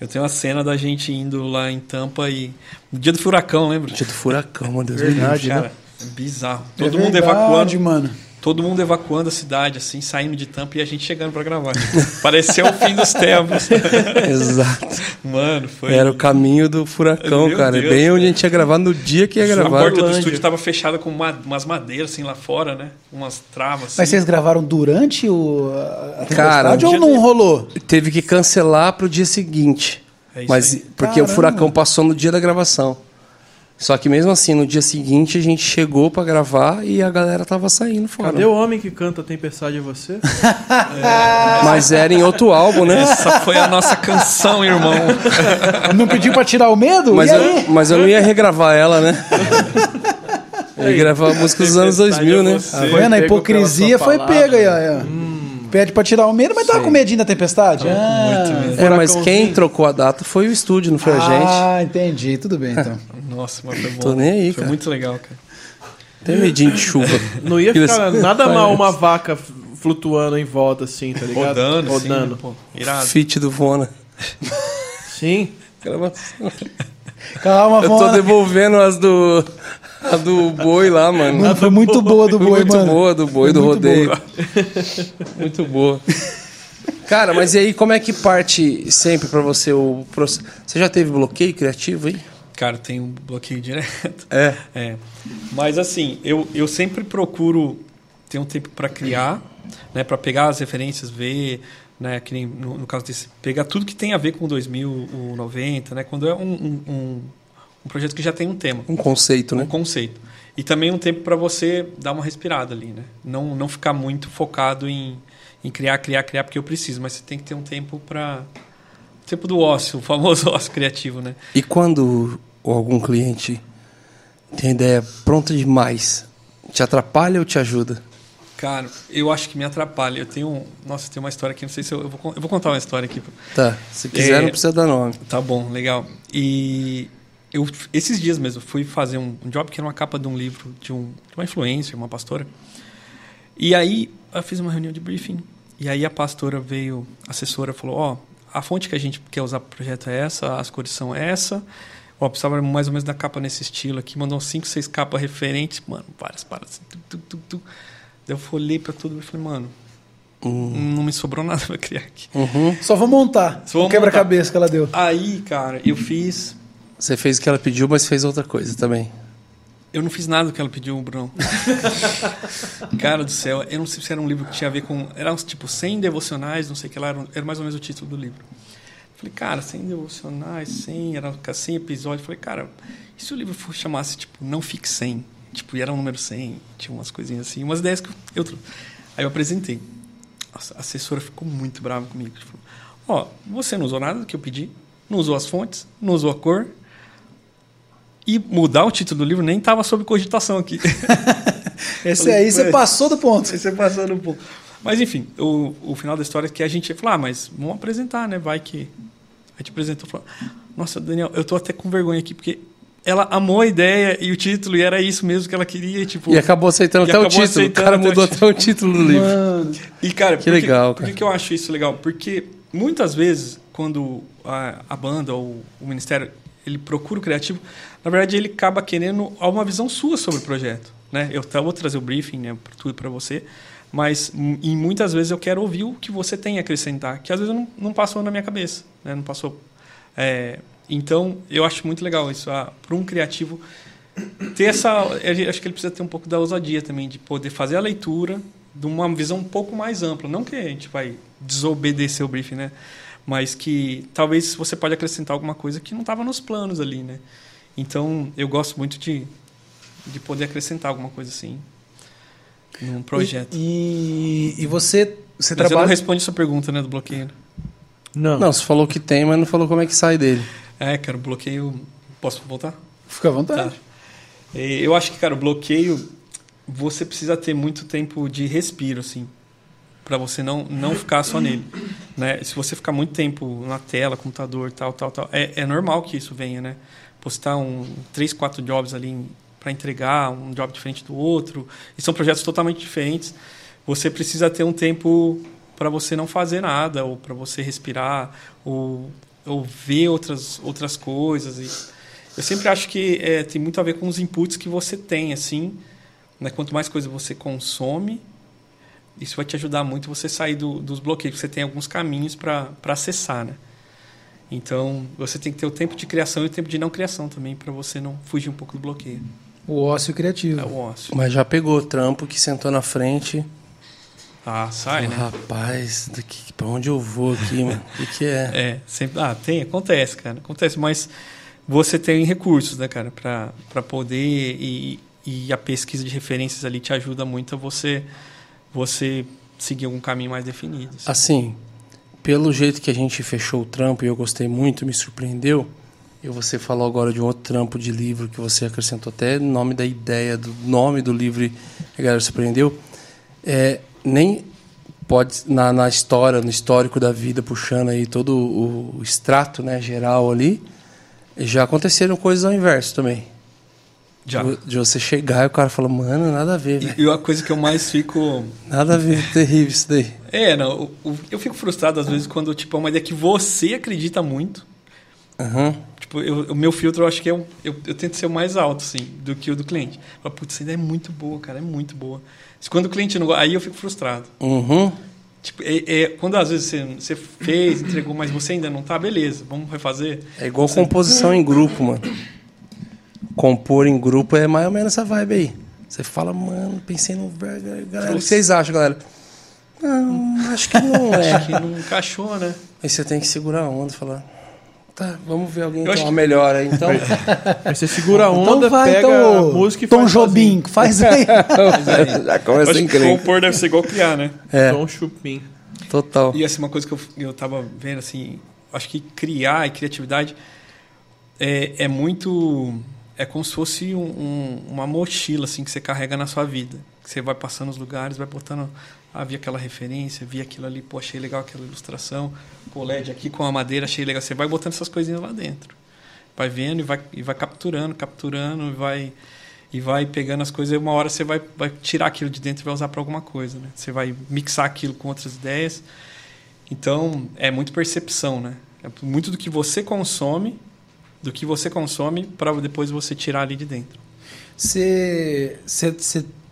Eu tenho uma cena da gente indo lá em Tampa e... No dia do furacão, lembra? Dia do furacão, meu Deus. Verdade, cara. Né? Bizarro. É Todo é mundo verdade, evacuando. mano. Todo mundo evacuando a cidade, assim, saindo de tampa e a gente chegando para gravar. *laughs* Pareceu o fim dos tempos. *laughs* Exato. Mano, foi. Era o caminho do furacão, Meu cara. Deus, Bem cara. onde a gente ia gravar no dia que ia a gravar. porta do estúdio estava fechada com uma- umas madeiras assim lá fora, né? Umas travas. Assim. Mas vocês gravaram durante o, a, a Cara, ou dia não rolou? Teve que cancelar pro dia seguinte. É isso Mas aí. porque o Caramba. furacão passou no dia da gravação. Só que mesmo assim, no dia seguinte a gente chegou pra gravar e a galera tava saindo fora. Cadê o homem que canta Tempestade é você? *laughs* Mas era em outro álbum, né? Essa foi a nossa canção, irmão. *laughs* Não pediu pra tirar o medo? Mas e eu, aí? mas eu não ia regravar ela, né? *laughs* Eu ia gravar músicas dos anos 2000, né? Tá é vendo? A pego hipocrisia foi pega aí, ó. Pede pra tirar o medo, mas tava com medinho da tempestade? Ah, É, mas quem trocou a data foi o estúdio, não foi a gente. Ah, entendi. Tudo bem, então. *laughs* Nossa, mas foi bom. Tô nem aí, Foi cara. muito legal, cara. Tem medinho de chuva. *laughs* Não ia ficar nada mal uma vaca flutuando em volta assim, tá ligado? Rodando, Rodando. Assim, irado. Fit do Vona. Sim. *laughs* Calma, Eu tô Vona. devolvendo as do. A do boi lá, mano. Foi muito boa do Foi boi, muito mano. boa do boi Foi do muito rodeio. boa. *laughs* muito boa. Cara, mas e aí como é que parte sempre pra você o processo? Você já teve bloqueio criativo aí? Cara, tem um bloqueio direto. É. É. Mas assim, eu, eu sempre procuro ter um tempo para criar, né, para pegar as referências, ver, né, que nem no, no caso desse, pegar tudo que tem a ver com 2000, o 90, né, quando é um, um, um, um projeto que já tem um tema, Um conceito, um né? conceito. E também um tempo para você dar uma respirada ali, né? Não, não ficar muito focado em, em criar, criar, criar, porque eu preciso, mas você tem que ter um tempo para tempo do ócio, *laughs* o famoso ócio criativo, né? E quando algum cliente tem ideia pronta demais, te atrapalha ou te ajuda? Cara, eu acho que me atrapalha. Eu tenho. Nossa, tem uma história aqui, não sei se eu, eu vou, eu vou contar uma história aqui. Tá, se quiser É. não precisa dar nome. Tá bom, legal. E eu, esses dias mesmo, fui fazer um, um job que era uma capa de um livro de, um, de uma influencer, uma pastora. E aí eu fiz uma reunião de briefing. E aí a pastora veio, a assessora falou: Ó, a fonte que a gente quer usar para o projeto é essa, as cores são essa. Ó, precisava mais ou menos da capa nesse estilo aqui. Mandou uns 5, 6 capas referentes. Mano, várias paradas assim. Tu, tu, tu, tu. Daí eu olhei para tudo e falei: Mano, não me sobrou *laughs* nada para criar aqui. Uhum. Só vou montar Só vou o quebra-cabeça que ela deu. Aí, cara, eu fiz Você fez o que ela pediu, mas fez outra coisa também. Eu não fiz nada do que ela pediu, Bruno. *laughs* Cara do céu, eu não sei se era um livro que tinha a ver com. Era uns tipo 100 devocionais, não sei o que lá, era, mais ou menos o título do livro. Falei, cara, 100 devocionais, 100, era 100 episódios. Falei, cara, e se o livro for, chamasse tipo Não Fique 100? Tipo, e era um número 100, tinha umas coisinhas assim, umas ideias que eu, trouxe. Aí eu apresentei. Nossa, a assessora ficou muito brava comigo. Tipo, ó, você não usou nada do que eu pedi, não usou as fontes, não usou a cor, e mudar o título do livro nem estava sob cogitação aqui. *laughs* Esse aí você passou do ponto. Aí você passou no ponto. Mas enfim, o, o final da história é que a gente falou, ah, mas vamos apresentar, né? Vai que. A gente apresentou falou, nossa, Daniel, eu tô até com vergonha aqui, porque ela amou a ideia e o título, e era isso mesmo que ela queria, e, tipo. E acabou aceitando E até o acabou título. O cara até o mudou título. até o título do livro. Mano, E, cara, Que por legal, Por cara. que, que eu acho isso legal? Porque muitas vezes, quando a, a banda ou o ministério ele procura o criativo, na verdade ele acaba querendo uma visão sua sobre o projeto. Né? Eu vou trazer o briefing, né, tudo para você, mas e muitas vezes eu quero ouvir o que você tem a acrescentar, que às vezes não, não passou na minha cabeça, né? não passou. É, então eu acho muito legal isso, para um criativo ter essa. Acho que ele precisa ter um pouco da ousadia também, de poder fazer a leitura de uma visão um pouco mais ampla. Não que a gente vai desobedecer o briefing, né? Mas que talvez você pode acrescentar alguma coisa que não estava nos planos ali, né? Então, eu gosto muito de, de poder acrescentar alguma coisa assim num projeto. E, e você, você Mas eu não trabalha. respondi sua pergunta, né, do bloqueio. Não. Não, você falou que tem, mas não falou como é que sai dele. É, cara, o bloqueio... Posso voltar? Fica à vontade. Tá. É, Eu acho que, cara, o bloqueio, você precisa ter muito tempo de respiro, assim, para você não, não ficar só nele. Né? Se você ficar muito tempo na tela, computador, tal, tal, tal, é, é normal que isso venha, né? Postar um, três, quatro jobs ali para entregar, um job diferente do outro, e são projetos totalmente diferentes. Você precisa ter um tempo para você não fazer nada, ou para você respirar, ou, ou ver outras, outras coisas. E eu sempre acho que é, tem muito a ver com os inputs que você tem, assim. Né? Quanto mais coisa você consome, isso vai te ajudar muito você sair do, dos bloqueios. Você tem alguns caminhos para acessar, né? Então, você tem que ter o tempo de criação e o tempo de não criação também, para você não fugir um pouco do bloqueio. O ócio criativo. É o ócio. Mas já pegou o trampo que sentou na frente. Ah, sai, né? Rapaz, pra onde eu vou aqui, mano? O que, que é? *laughs* É, sempre. Ah, tem, acontece, cara. Acontece, mas você tem recursos, né, cara, para poder. E, e a pesquisa de referências ali te ajuda muito a você, você seguir algum caminho mais definido. Assim. assim, pelo jeito que a gente fechou o trampo e eu gostei muito, me surpreendeu. E você falou agora de um outro trampo de livro que você acrescentou até nome da ideia, do nome do livro a galera surpreendeu. É, nem pode na, na história, no histórico da vida, puxando aí todo o, o extrato né, geral ali, já aconteceram coisas ao inverso também. Já. De você chegar e o cara fala, mano, nada a ver, velho. E a coisa que eu mais fico. Nada a ver, terrível isso daí. É, não. Eu fico frustrado às vezes quando, tipo, é uma ideia que você acredita muito. Uhum. Tipo, eu, o meu filtro eu acho que é um, eu, eu tento ser o mais alto, assim, do que o do cliente. Fala, putz, essa ideia é muito boa, cara, é muito boa. Quando o cliente não gosta, aí eu fico frustrado. Uhum. Tipo, é, é, quando às vezes você, você fez, entregou, mas você ainda não tá, beleza, vamos refazer. É igual você... composição em grupo, mano. Compor em grupo é mais ou menos essa vibe aí. Você fala, mano, pensei no. Galera, o que vocês acham, galera? Não, acho que não *laughs* é. acho que não encaixou, né? Aí você tem que segurar a onda e falar. Tá, vamos ver alguém que uma melhor aí, então. Aí *laughs* você segura a onda, então vai, pega então, a música e Tom faz Jobim, faz aí. *laughs* Já começa Acho que compor deve ser igual criar, né? É. Tom Chupim. Total. E assim, uma coisa que eu, eu tava vendo, assim, acho que criar e criatividade é, é muito... É como se fosse um, um, uma mochila, assim, que você carrega na sua vida. Que você vai passando os lugares, vai botando ah, vi aquela referência, vi aquilo ali, pô, achei legal aquela ilustração, LED aqui com a madeira, achei legal. Você vai botando essas coisinhas lá dentro. Vai vendo e vai, e vai capturando, capturando, e vai, e vai pegando as coisas. E uma hora você vai, vai tirar aquilo de dentro e vai usar para alguma coisa. Né? Você vai mixar aquilo com outras ideias. Então, é muito percepção, né? É muito do que você consome, do que você consome, para depois você tirar ali de dentro. Você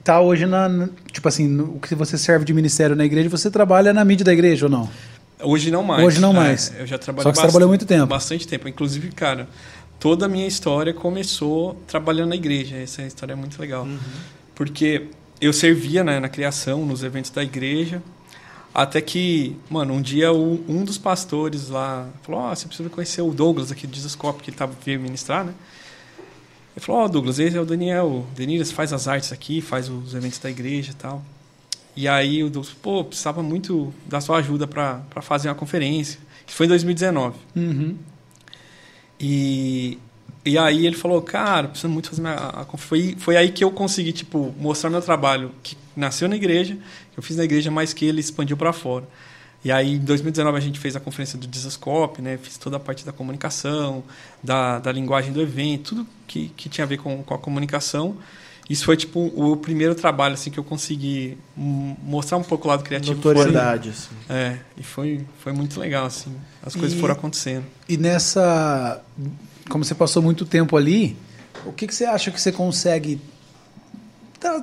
tá hoje na. Tipo assim, no, o que você serve de ministério na igreja, você trabalha na mídia da igreja ou não? Hoje não mais. Hoje não mais. É, eu já trabalho Só que você trabalhou muito tempo. Bastante tempo. Inclusive, cara, toda a minha história começou trabalhando na igreja. Essa história é muito legal. Uhum. Porque eu servia né, na criação, nos eventos da igreja. Até que, mano, um dia um dos pastores lá falou: oh, você precisa conhecer o Douglas aqui do Discoscope, que ele tava veio ministrar, né? Ele falou, ó, oh, Douglas, esse é o Daniel. O Denilson faz as artes aqui, faz os eventos da igreja e tal. E aí o Douglas, pô, precisava muito da sua ajuda para fazer uma conferência. Isso foi em 2019. Uhum. E, e aí ele falou, cara, precisa muito fazer minha... A, foi, foi aí que eu consegui, tipo, mostrar meu trabalho, que nasceu na igreja, eu fiz na igreja, mas que ele expandiu para fora. E aí, em 2019, a gente fez a conferência do Disascope, né? Fiz toda a parte da comunicação, da, da linguagem do evento, tudo que, que tinha a ver com, com a comunicação. Isso foi, tipo, o primeiro trabalho, assim, que eu consegui mostrar um pouco o lado criativo. Notoriedade, assim. É, e foi, foi muito legal, assim. As coisas e, foram acontecendo. E nessa... Como você passou muito tempo ali, o que, que você acha que você consegue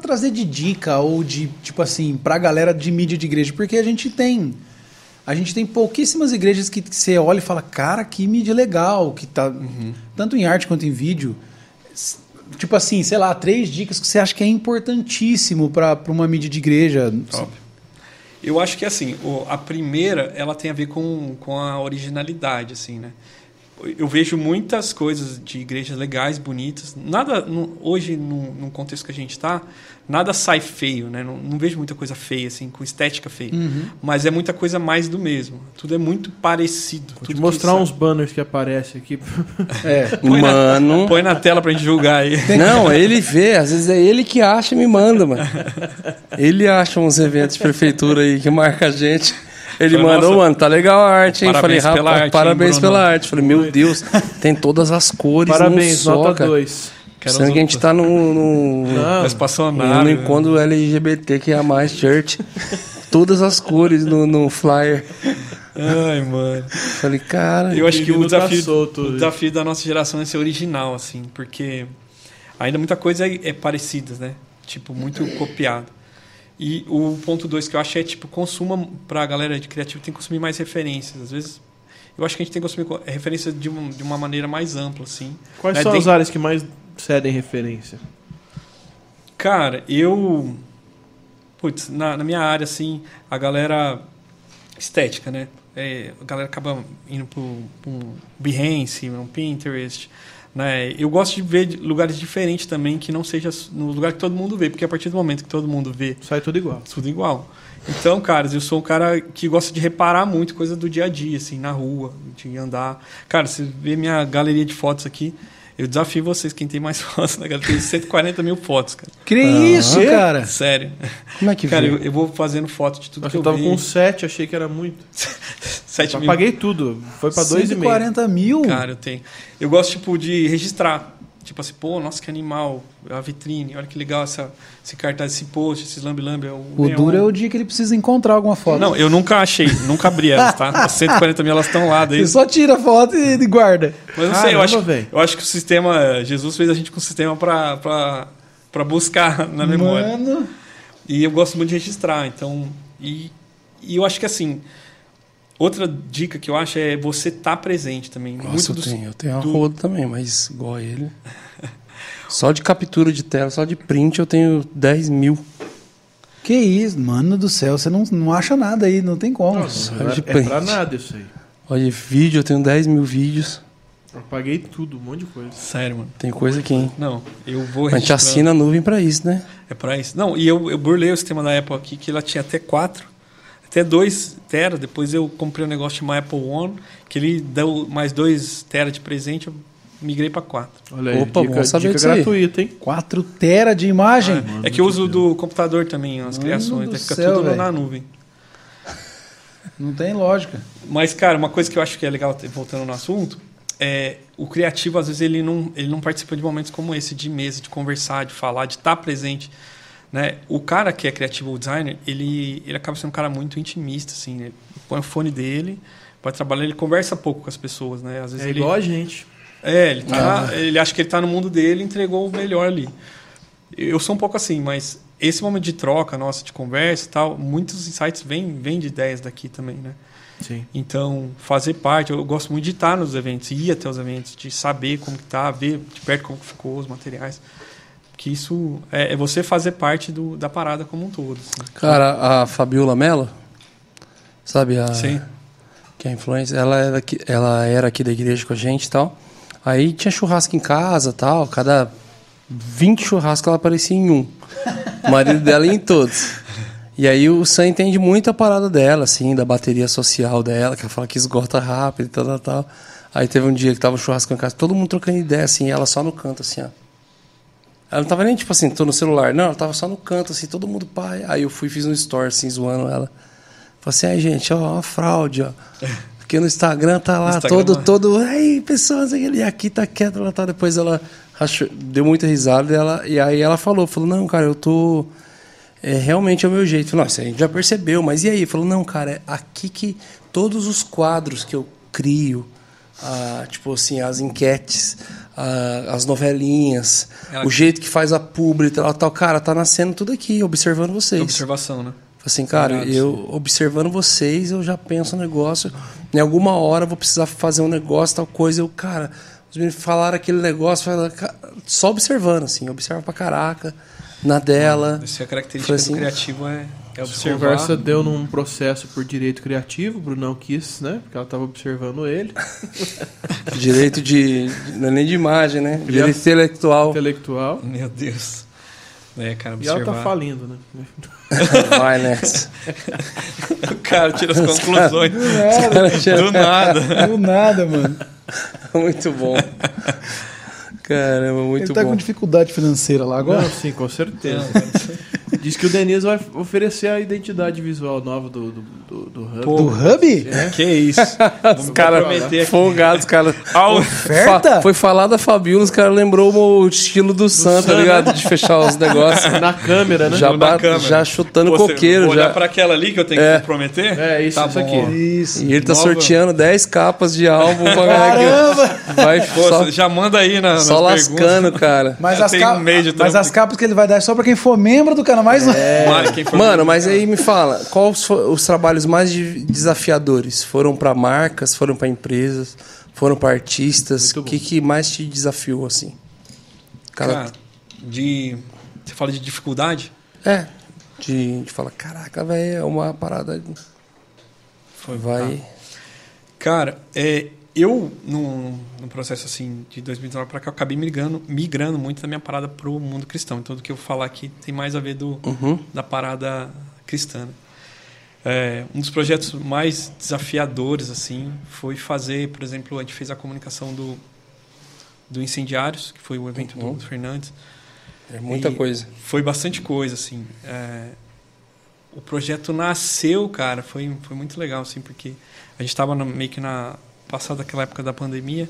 trazer de dica ou de, tipo assim, pra galera de mídia de igreja? Porque a gente tem a gente tem pouquíssimas igrejas que você olha e fala, cara, que mídia legal, que tá uhum. tanto em arte quanto em vídeo. Tipo assim, sei lá, três dicas que você acha que é importantíssimo para uma mídia de igreja. Top. Eu acho que assim, a primeira, ela tem a ver com, com a originalidade, assim, né? Eu vejo muitas coisas de igrejas legais, bonitas. Nada no, hoje no, no, contexto que a gente está, nada sai feio, né? Não, não, vejo muita coisa feia assim, com estética feia. Uhum. Mas é muita coisa mais do mesmo. Tudo é muito parecido. Vou te mostrar uns banners que aparecem aqui. *laughs* É, *laughs* põe mano. Na, põe na tela pra gente julgar aí. Não, ele vê, às vezes é ele que acha e me manda, mano. *laughs* Ele acha uns eventos de prefeitura aí que marca a gente. Ele Falei, mandou, mano, tá legal a arte, hein? Falei, rapaz, arte, parabéns hein, pela arte. Falei, meu Deus, tem todas as cores. Parabéns, só, nota 2. Sendo que a gente tá no. no não, espaçonário. No encontro LGBT que é a mais church. todas as cores no, no flyer. Ai, mano. Falei, cara. Eu acho que o desafio, tá solto, o desafio da nossa geração é ser original, assim, porque ainda muita coisa é, é parecida, né? Tipo, muito copiado. E o ponto dois que eu acho é, tipo, consuma pra galera de criativo, tem que consumir mais referências. Às vezes, eu acho que a gente tem que consumir co- referências de, um- de uma maneira mais ampla, assim. Quais Né, são tem- as áreas que mais cedem referência? Cara, eu. Putz, na, na minha área, assim, a galera. Estética, né? É, a galera acaba indo pro, pro um Behance, um Pinterest. Né? Eu gosto de ver lugares diferentes também, que não seja no lugar que todo mundo vê, porque a partir do momento que todo mundo vê Sai tudo igual. tudo igual. Então, caras, eu sou um cara que gosta de reparar muito coisa do dia a dia, assim, na rua, de andar. Cara, você vê minha galeria de fotos aqui, eu desafio vocês, quem tem mais *laughs* fotos na galeria, tem 140 mil fotos, cara. Que isso, cara? Sério. Como é que Cara, eu, eu vou fazendo foto de tudo Acho que eu eu tava vi. com 7, achei que era muito. *laughs* 7 Eu mil. paguei tudo. Foi pra 2,5. 140 mil? Cara, eu tenho. Eu gosto, tipo, de registrar. Tipo assim, pô, nossa, que animal. A vitrine, olha que legal essa, esse cartaz, esse post, esse lambe-lambe. é O neon. duro é o dia que ele precisa encontrar alguma foto. Não, eu nunca achei, nunca abri elas, tá? As 140 mil, elas estão lá Ele desde só tira a foto e guarda. Mas eu não sei, eu acho, eu acho que o sistema. Jesus fez a gente com o sistema pra buscar *laughs* na memória. Mano. E eu gosto muito de registrar, então. E, e eu acho que assim. Outra dica que eu acho é você estar presente também. Nossa, muito eu dos- tenho, eu tenho uma do- roda também, mas igual a ele. *laughs* Só de captura de tela, só de print eu tenho 10 mil. Que isso, mano do céu, você não, não acha nada aí, não tem como. Nossa, Sabe de é pra print. nada isso aí. Olha, vídeo, eu tenho 10 mil vídeos. Eu paguei tudo, um monte de coisa. Sério, mano. Tem coisa aqui, hein? Não, eu vou A gente assina a nuvem pra isso, né? É pra isso. Não, e eu, eu burlei o sistema da Apple aqui, que ela tinha até 4, até 2 tera. Depois eu comprei um negócio chamado Apple One, que ele deu mais 2 tera de presente, eu migrei pra 4. Olha aí, Opa, dica, bom saber dica gratuita, hein? 4 tera de imagem? é que eu uso do computador também, as Mano criações, daí fica céu, tudo velho. na nuvem. *laughs* Não tem lógica. Mas, cara, uma coisa que eu acho que é legal, voltando no assunto, é o criativo, às vezes, ele não, ele não participa de momentos como esse, de mesa, de conversar, de falar, de estar presente. Né? O cara que é criativo ou designer, ele, ele acaba sendo um cara muito intimista, assim, né? Ele põe o fone dele, vai trabalhar, ele conversa pouco com as pessoas, né? Às vezes É ele, igual a gente. é, ele, tá, ele acha que ele está no mundo dele e entregou o melhor ali. Eu sou um pouco assim, mas esse momento de troca, nossa, de conversa e tal, muitos insights vêm, vêm de ideias daqui também, né? Sim. Então, fazer parte, eu gosto muito de estar nos eventos, ir até os eventos, de saber como que tá, ver de perto como que ficou os materiais. Que isso é, é você fazer parte do, da parada como um todo. assim. Cara, a Fabiola Mello, sabe? A, Sim. Que é a influência, ela era, aqui, ela era aqui da igreja com a gente e tal. Aí tinha churrasco em casa tal. Cada 20 churrascos ela aparecia em um. O marido dela ia em todos. E aí o Sam entende muito a parada dela, assim, da bateria social dela, que ela fala que esgota rápido e tal, tal, tal. Aí teve um dia que tava um churrasco em casa, todo mundo trocando ideia, assim, e ela só no canto, assim, ó. Ela não tava nem, tipo assim, tô no celular. Não, ela tava só no canto, assim, todo mundo pai. Aí eu fui e fiz um story, assim, zoando ela. Falei assim, ai, gente, ó, a fraude, ó. *laughs* Porque no Instagram tá lá Instagram, todo, mano. todo. Ai, pessoas, e aqui tá quieto, ela tá. Depois ela rachou- deu muita risada e, ela, e aí ela falou, falou, não, cara, eu tô. É, realmente é o meu jeito. Falei, isso a gente já percebeu, mas e aí? Falou, não, cara, é aqui que todos os quadros que eu crio, ah, tipo assim, as enquetes, ah, as novelinhas, Ela- o jeito que faz a publi, tal, tal, cara, tá nascendo tudo aqui, observando vocês. Observação, né? Assim, cara, eu observando vocês, eu já penso no negócio. Em alguma hora eu vou precisar fazer um negócio, tal coisa. Eu, cara, os meninos falaram aquele negócio, falaram, só observando, assim, observa pra caraca, na dela. Essa é a característica assim? do criativo, é, é A observar. conversa deu num processo por direito criativo, o Brunão quis, né? Porque ela tava observando ele, *laughs* Direito de. Não é nem de imagem, né? Direito intelectual. intelectual. Meu Deus. É, cara, E ela observar. tá falindo, né? *laughs* Vai nessa. *laughs* o cara tira as conclusões. nada, do nada. do nada, mano. muito bom. Caramba, muito Ele tá bom. com dificuldade financeira lá agora. Não, sim, com certeza. Diz que o Denis vai oferecer a identidade visual nova do, do, do, do Hub. Pô, Do Hub? *laughs* Que isso. *laughs* Os caras folgados, cara. Oferta? Fa- Foi falar da Fabiola, os caras lembrou o estilo do Sam, tá ligado? De fechar os negócios. Na câmera, né? já, Na ba- câmera. já chutando Você- coqueiro. vou olhar Já. pra aquela ali que eu tenho É. que comprometer? É, isso, Tá isso aqui. Isso. E ele tá Nova- sorteando 10 capas de álbum pra Caramba! vai Pô, só, já manda aí na, só nas lascando, cara. *laughs* Mas, as, ca- um mas as capas que ele vai dar é só pra quem for membro do canal mais mais um. Foi Mano, mas aí me fala, quais foram os trabalhos mais de- desafiadores? Foram pra marcas, foram pra empresas, foram pra artistas? O que, que mais te desafiou, assim? Cada- Cara, de. Você fala de dificuldade? É, de, de falar, caraca, velho, é uma parada. Foi Vai. Cara, é, eu, no, no processo assim de 2019 para cá, eu acabei migrando, migrando muito da minha parada pro mundo cristão. Então, do que eu falar aqui tem mais a ver do, Uhum. da parada cristã. né? É, um dos projetos mais desafiadores assim foi fazer, por exemplo, a gente fez a comunicação do, do Incendiários, que foi o evento Uhum. do Fernandes. É muita E coisa. Foi bastante coisa, assim. É, o projeto nasceu, cara, foi, foi muito legal, assim, porque a gente estava meio que na passada aquela época da pandemia,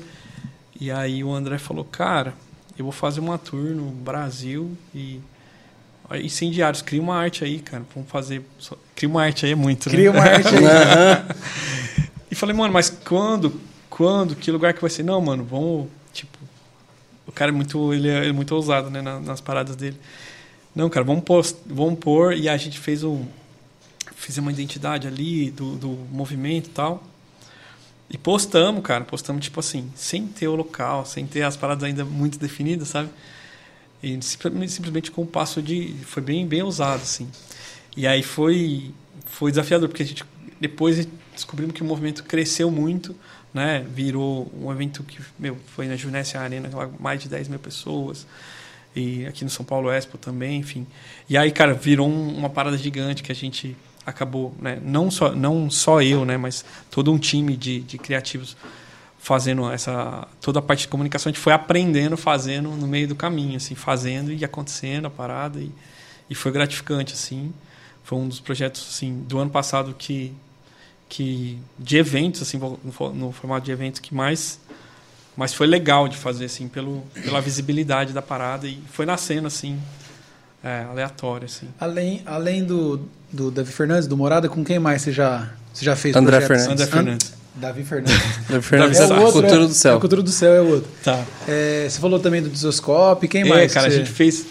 e aí o André falou, cara, eu vou fazer uma tour no Brasil e incendiários, cria uma arte aí, cara, vamos fazer, cria uma arte aí é muito, né? Cria uma *laughs* arte aí. E falei, mano, mas quando? Quando? Que lugar que vai ser? Não, mano, vamos. Tipo, o cara é muito, ele é, é muito ousado, né, na- nas paradas dele. Não, cara, vamos pôr, vamos pôr. E a gente fez um. Fizemos uma identidade ali do, do movimento e tal. E postamos, cara. Postamos, tipo assim, sem ter o local, sem ter as paradas ainda muito definidas, sabe? E simplesmente, com um passo de. Foi bem, bem ousado, assim. E aí foi, foi desafiador, porque a gente depois descobrimos que o movimento cresceu muito, né? Virou um evento que, meu, foi na Junécia Arena, mais de 10 mil pessoas. E aqui no São Paulo Expo também, enfim. E aí, cara, virou um- uma parada gigante que a gente acabou, né? Não só, não só eu, né? Mas todo um time de, de criativos fazendo essa toda a parte de comunicação a gente foi aprendendo fazendo no meio do caminho assim fazendo e acontecendo a parada e, e foi gratificante assim foi um dos projetos assim do ano passado que que de eventos assim no, no formato de eventos que mais mas foi legal de fazer assim pelo pela visibilidade da parada e foi nascendo assim é, aleatório assim Além, além do, do Davi Fernandes, do Morada, com quem mais você já, você já fez André projetos? Fernandes. André Fernandes Davi Fernandes. *laughs* Fernandes, É o outro, Cultura é, do Céu. É, Cultura do Céu é o outro. tá É, você falou também do Disoscope, quem é, mais? cara, que a você- gente fez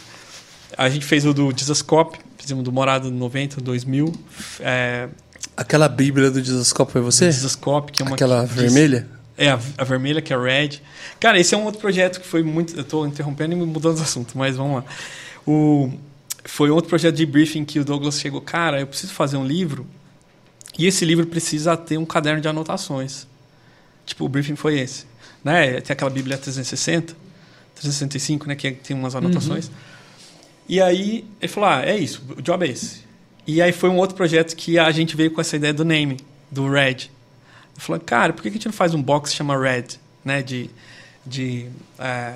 a gente fez o do Disascope, fizemos do Morado 90, 2000, é, Aquela bíblia do Disoscope foi você? Disascope, que é uma Aquela que- vermelha? É, a, a vermelha, que é a Red. Cara, esse é um outro projeto que foi muito. Eu estou interrompendo e mudando de assunto, mas vamos lá. O, foi outro projeto de briefing que o Douglas chegou. Cara, eu preciso fazer um livro e esse livro precisa ter um caderno de anotações. Tipo, o briefing foi esse. Né? Tem aquela Bíblia 360, 365, né? Que tem umas anotações. E aí ele falou: ah, é isso, o job é esse. E aí foi um outro projeto que a gente veio com essa ideia do name, do Red. Eu falei, cara, por que a gente não faz um box que chama Red? Né? De. de é,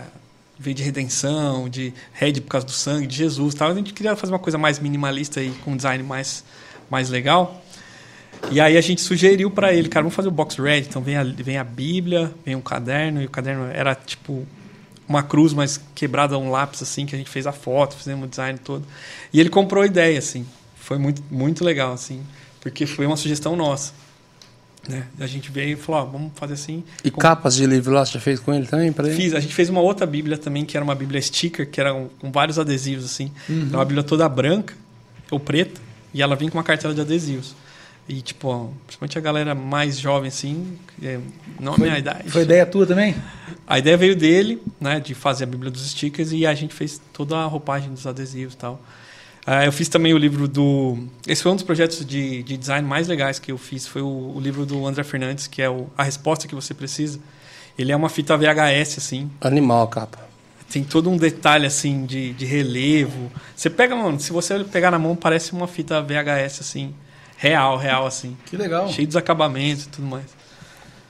veio de redenção, de Red por causa do sangue de Jesus tal. A gente queria fazer uma coisa mais minimalista e com um design mais, mais legal. E aí a gente sugeriu para ele, cara, vamos fazer o box red. Então vem a, vem a Bíblia, vem um caderno, e o caderno era tipo uma cruz, mas quebrada um lápis, assim, que a gente fez a foto, fizemos o design todo. E ele comprou a ideia, assim. Foi muito, muito legal, assim, porque foi uma sugestão nossa. Né? A gente veio e falou, ó, vamos fazer assim. E Com- capas de livro lá, você já fez com ele também? Pra ele? Fiz, a gente fez uma outra Bíblia também, que era uma Bíblia sticker, que era um- com vários adesivos, assim. Era uma Bíblia toda branca, ou preta, e ela vinha com uma cartela de adesivos. E, tipo, ó, principalmente a galera mais jovem, assim, é, não a minha idade. Foi ideia tua também? A ideia veio dele, né, de fazer a Bíblia dos stickers, e a gente fez toda a roupagem dos adesivos e tal. Ah, eu fiz também o livro do... Esse foi um dos projetos de, de design mais legais que eu fiz, foi o, o livro do André Fernandes, que é o A Resposta que Você Precisa. Ele é uma fita VHS, assim, Animal capa. tem todo um detalhe assim de, de relevo. Você pega, mano, se você pegar na mão, parece uma fita VHS assim, real, real assim. Que legal. Cheio dos acabamentos e tudo mais.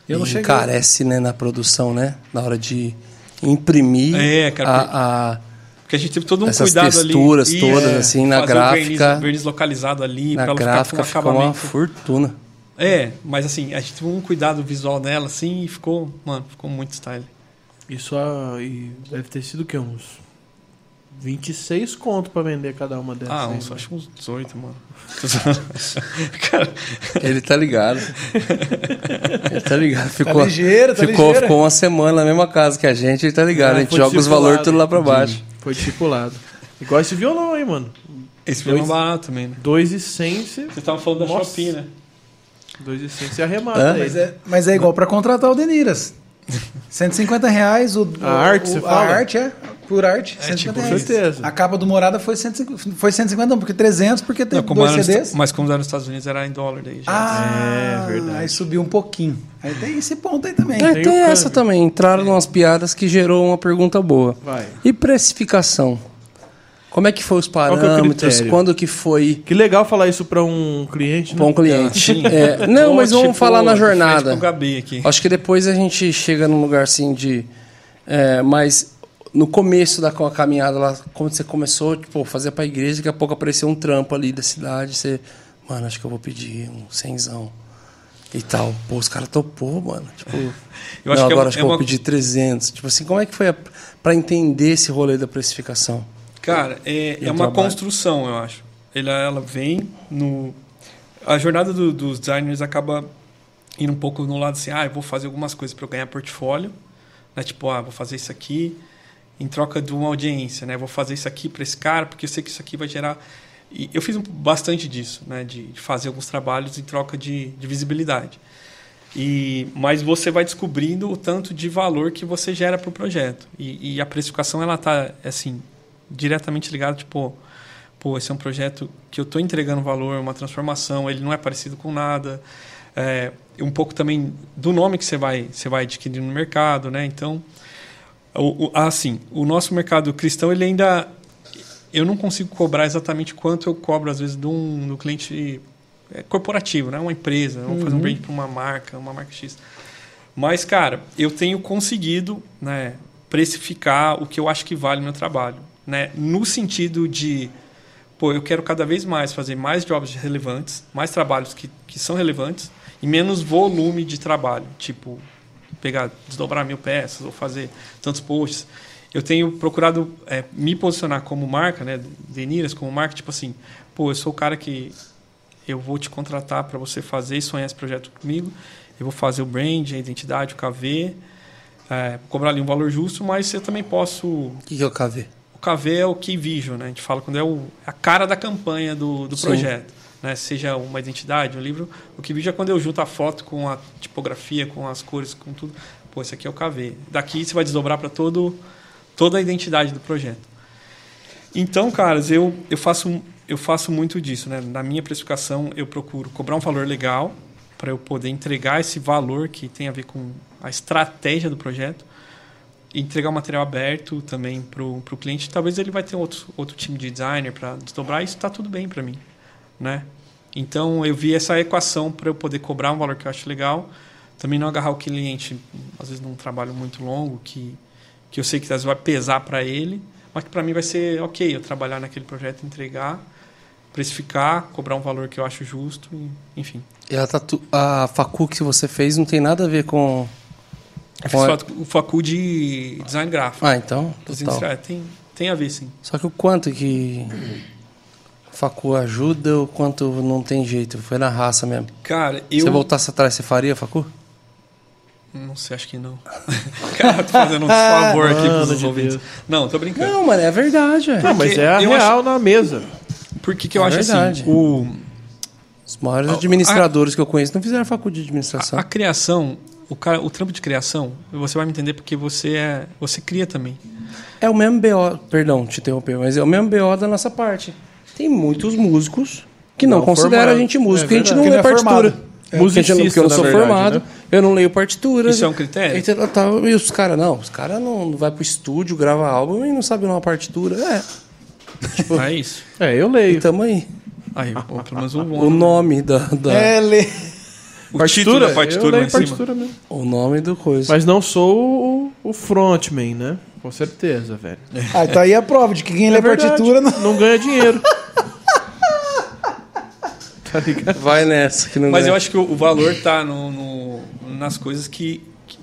Eu não e cheguei. encarece, né, na produção, né? Na hora de imprimir É, cara, a, a- Porque a gente teve todo um Essas cuidado texturas ali. todas, é, assim, na gráfica. verniz, verniz localizado ali, na pra ela gráfica ficar com ficou um uma fortuna. É, mas assim, a gente teve um cuidado visual nela assim e ficou, mano, ficou muito style. Isso ah, e deve ter sido o quê? Uns 26 conto pra vender cada uma dessas. Ah, aí, uns, né? acho que uns 18, mano. *laughs* cara, Ele tá ligado. ele tá ligado. Ficou, ligeiro, tá ficou, ligeiro. ficou uma semana na mesma casa que a gente, ele tá ligado. Ah, a gente joga os valores tudo lá pra baixo. Foi estipulado. Igual esse violão aí, mano. Esse foi Dois- barato também, né? 2,100 você... Vocês estavam falando da Nossa. Shopee, né? 2,100 você arremata aí. Mas é, mas é igual para contratar o Deniras. 150 reais o, A arte, o- você a fala? arte, é. Por arte, É, 150 tipo, reais. certeza. A capa do Morada foi 150, foi 150 não, porque 300, porque tem Não, dois CDs. mas como era nos Estados Unidos, era em dólar daí já. Ah, É, verdade. aí subiu um pouquinho. Aí tem esse ponto aí também. É, Tem essa também. Entraram umas piadas que gerou uma pergunta boa. Vai. E precificação? Como é que foi os que é parâmetros? critério? Quando que foi Que legal falar isso pra um cliente, né? para um cliente? Sim. *laughs* É, não, mas vamos tipo, falar na jornada. Com o Gabi aqui. Acho que depois a gente chega num lugar assim de. É, mas no começo da a caminhada lá, quando você começou, tipo, fazer pra igreja, daqui a pouco apareceu um trampo ali da cidade, você. Mano, acho que eu vou pedir um cenzão. E tal. Pô, os caras topou, mano. Tipo, *laughs* Eu acho não, que é agora acho que é eu vou uma- pedir 300. Tipo assim, como é que foi a, pra entender esse rolê da precificação? Cara, é, é uma trabalho? construção, eu acho. Ela, ela vem no. A jornada do- dos designers acaba indo um pouco no lado assim, ah, eu vou fazer algumas coisas para eu ganhar portfólio. Né? Tipo, ah, vou fazer isso aqui em troca de uma audiência, né? Vou fazer isso aqui para esse cara, porque eu sei que isso aqui vai gerar. E eu fiz bastante disso, né? De, fazer alguns trabalhos em troca de, de visibilidade. E, mas você vai descobrindo o tanto de valor que você gera para o projeto. E, e a precificação, ela tá, assim, diretamente ligada, tipo, pô, esse é um projeto que eu estou entregando valor, uma transformação, ele não é parecido com nada. É, um pouco também do nome que você vai, você vai adquirir no mercado, né? Então, o, o, assim, o nosso mercado cristão, ele ainda... Eu não consigo cobrar exatamente quanto eu cobro, às vezes, de um, do cliente é, corporativo, né? Uma empresa, vamos fazer um brand para uma marca, uma marca X. Mas, cara, eu tenho conseguido né, precificar o que eu acho que vale o meu trabalho. Né? No sentido de, pô, eu quero cada vez mais fazer mais jobs relevantes, mais trabalhos que, que são relevantes e menos volume de trabalho. Tipo, pegar, desdobrar mil peças ou fazer tantos posts. Eu tenho procurado é, me posicionar como marca, né, Deniras, como marca, tipo assim, pô, eu sou o cara que eu vou te contratar para você fazer e sonhar esse projeto comigo. Eu vou fazer o brand, a identidade, o KV, é, cobrar ali um valor justo, mas eu também posso. O que, que é o KV? O KV é o Key Vision, né? A gente fala quando é o, a cara da campanha do, do Sim. projeto. Né? Seja uma identidade, um livro. O Vision é quando eu junto a foto com a tipografia, com as cores, com tudo. Pô, esse aqui é o KV. Daqui você vai desdobrar para todo toda a identidade do projeto. Então, caras, eu, eu, faço, eu faço muito disso. Né? Na minha precificação, eu procuro cobrar um valor legal para eu poder entregar esse valor que tem a ver com a estratégia do projeto. Entregar o material aberto também para o cliente. Talvez ele vai ter outro, outro time de designer para desdobrar. Isso está tudo bem para mim. Né? Então, eu vi essa equação para eu poder cobrar um valor que eu acho legal. Também não agarrar o cliente, às vezes, num trabalho muito longo, que, que eu sei que às vezes vai pesar para ele, mas que para mim vai ser ok eu trabalhar naquele projeto, entregar, precificar, cobrar um valor que eu acho justo, enfim. E a, tatu... a facu que você fez não tem nada a ver com. Eu fiz o facu de design gráfico. Ah, então. Total. tem, tem a ver, sim. Só que o quanto que facu ajuda, o quanto não tem jeito. Foi na raça mesmo. Cara, Se eu... você voltasse atrás, você faria facu? Não sei, acho que não. *laughs* Cara, tô fazendo um favor aqui Mano pros de ouvintes. Deus. Não, tô brincando. Não, mano, é verdade. É. Não, mas é a eu real na mesa. Por que, que eu É acho verdade. assim? O, Os maiores administradores que eu conheço não fizeram facu de administração. a, a criação, o, cara, o trampo de criação, você vai me entender porque você é, você cria também. É o mesmo BO, perdão, te interromper, mas é o mesmo BO da nossa parte. Tem muitos músicos que não, Não consideram formado. a gente músico, É porque a gente não lê não é partitura. É, porque, a gente não- porque eu não Musicista, sou verdade, formado, né? eu não leio partitura. Isso é um critério? E, tal, tal, e os caras, não, os caras não, não vai pro estúdio, grava álbum e não sabe ler uma partitura. É, *laughs* É isso. É, eu leio. e tamo aí. Aí, pô, pelo menos o, O nome da, da- É, lê. o título da eu partitura lá leio partitura mesmo. o nome do coisa. Mas não sou o, o frontman, né? Com certeza, velho. Ah, tá aí a prova de que quem lê É verdade. partitura não. não ganha dinheiro. *laughs* tá ligado? Vai nessa que não Mas ganha. eu acho que o, valor tá no, no- nas coisas que, que,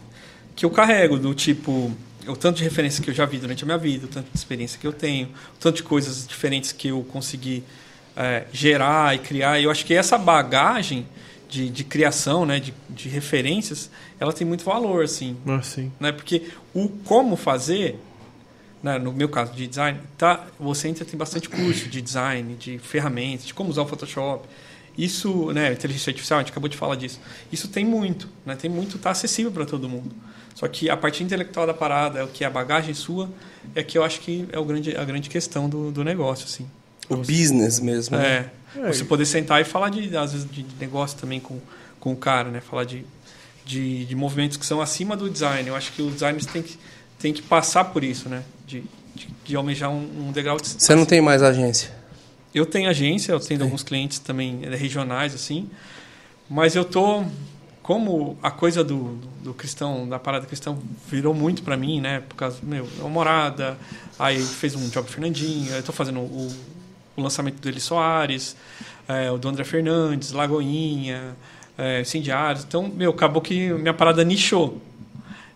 que eu carrego, do tipo, o tanto de referência que eu já vi durante a minha vida, o tanto de experiência que eu tenho, o tanto de coisas diferentes que eu consegui é, gerar e criar. E eu acho que essa bagagem de, de criação, né, de, de referências, ela tem muito valor, assim. Assim. né? Porque o como fazer, né, no meu caso, de design, tá, você entra tem bastante curso de design, de ferramentas, de como usar o Photoshop. Isso, né, inteligência artificial, a gente acabou de falar disso. Isso tem muito, né? Tem muito, tá acessível para todo mundo. Só que a parte intelectual da parada, é o que é a bagagem sua, é que eu acho que é o grande, a grande questão do, do negócio, assim. O business mesmo. né? É, você poder sentar e falar de às vezes de negócio também com, com o cara, né? Falar de, de, de movimentos que são acima do design. Eu acho que os designers têm que, têm que passar por isso, né? De, de, de almejar um, um degrau de Você não tem mais agência. Eu tenho agência, eu tenho alguns clientes também eh, regionais, assim. Mas eu tô. Como a coisa do, do, do cristão, da parada cristão, virou muito para mim, né? Por causa, meu, uma morada, aí fez um job Fernandinho, eu tô fazendo o, o lançamento do Eli Soares, eh, o do André Fernandes, Lagoinha, é, Cindiários. Então, meu, acabou que minha parada nichou.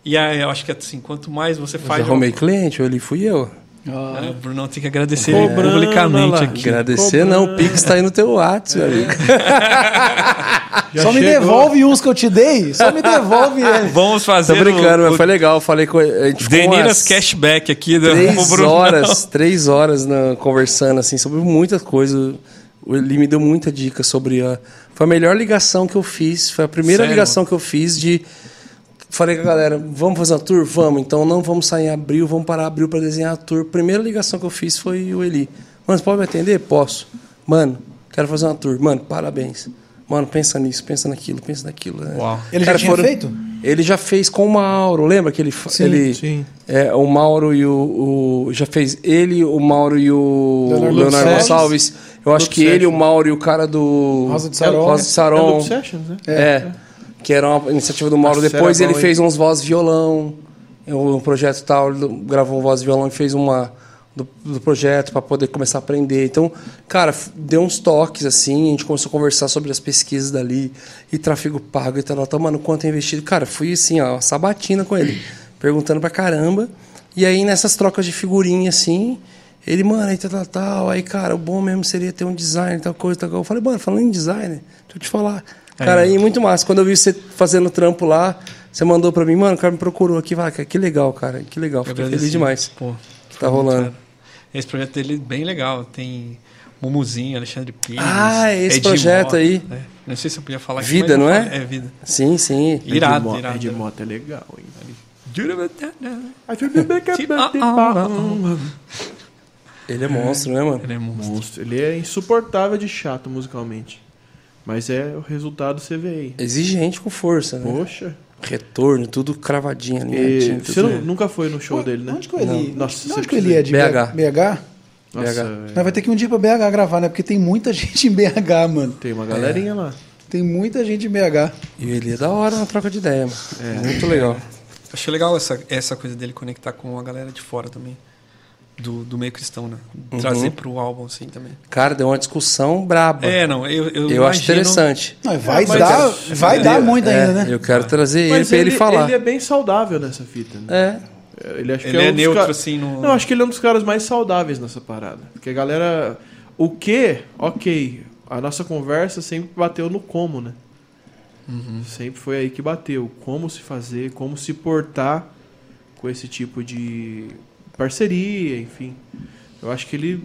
E aí eu acho que assim, quanto mais você Eu faz. já arrumei cliente, eu ali fui eu. É, o Brunão tem que agradecer Cobrando publicamente aqui. Agradecer não, o Pix tá aí no teu WhatsApp, meu amigo. *laughs* Já Só me chegou. devolve uns que eu te dei, só me devolve *laughs* eles. Vamos fazer Tô brincando, o, mas o foi legal. Falei com ele. A gente ficou Deniras Cashback aqui três *laughs* horas, três horas na- conversando assim sobre muitas coisas. Ele me deu muita dica sobre a. Foi a melhor ligação que eu fiz. Foi a primeira Sério? ligação que eu fiz de. Falei com a galera, vamos fazer uma tour? Vamos. Então não vamos sair em abril, vamos parar abril para desenhar a tour. Primeira ligação que eu fiz foi o Eli. Mano, você pode me atender? Posso. Mano, quero fazer uma tour. Mano, parabéns. Mano, pensa nisso, pensa naquilo, pensa naquilo. né? Uau. Ele Cara, já tinha foram- feito? Ele já fez com o Mauro, lembra que ele. Sim, ele sim. É, o Mauro e o, o- Já fez ele, o Mauro e o Leonardo Leonardo, Gonçalves. Gonçalves. Eu acho que ele, o Mauro e o cara do. Rosa de Saron. Rosa de É Saron. Sessions, né? É. Que era uma iniciativa do Mauro. Nossa, Depois ele bom, fez uns voz violão. Um projeto tal, ele gravou um voz violão e fez uma do, do projeto para poder começar a aprender. Então, cara, deu uns toques assim, a gente começou a conversar sobre as pesquisas dali e tráfego pago e tal, tal, mano, quanto é investido. Cara, fui assim, ó, sabatina com ele, perguntando pra caramba. E aí nessas trocas de figurinha assim, ele, mano, aí tal, tal, tal, aí, cara, o bom mesmo seria ter um design, tal coisa, tal coisa. Eu falei, mano, falando em design, deixa eu te falar. Cara, aí muito massa. Quando eu vi você fazendo trampo lá, você mandou pra mim, mano, o cara me procurou aqui, vai, cara, que legal, cara, que legal. Fiquei feliz demais Pô, que tá rolando. esse projeto dele é bem legal. Tem Mumuzinho, Alexandre Pires. Ah, esse Ed projeto Mota, aí. né? Não sei se eu podia falar aqui, Vida, não é? É vida. Sim, sim. Irado, Ed Mo- irado. Ed Mota é legal, hein? Ele é monstro, né, mano? Ele é monstro. Monstro. Ele é insuportável de chato musicalmente. Mas é o resultado você vê aí. Exigente com força, né? Poxa. Retorno, tudo cravadinho, E alinhadinho. você tudo. nu- nunca foi no show dele, né? Onde que o Eli, Nossa, onde você que o Eli é de BH. BH? Nossa, BH. velho. Nós vai ter que ir um dia pra BH gravar, né? Porque tem muita *laughs* gente em BH, mano. Tem uma galerinha lá. Tem muita gente em BH. E o Eli é da hora na troca de ideia, mano. Muito legal. Achei legal essa, essa coisa dele conectar com a galera de fora também. Do, do meio cristão, né? Uhum. Trazer pro álbum, assim, também. Cara, deu uma discussão braba. É, não, eu Eu, eu acho imagino- interessante. Não, vai mas dar, é- vai é- dar muito É, ainda, né? Eu quero trazer ele pra ele, falar. Ele é bem saudável nessa fita, né? É. Ele, acho Ele que é um dos neutro, ca- assim, no... Não, acho que ele é um dos caras mais saudáveis nessa parada. Porque a galera. O que, ok. A nossa conversa sempre bateu no como, né? Uhum. Sempre foi aí que bateu. Como se fazer, como se portar com esse tipo de parceria, enfim. Eu acho que ele.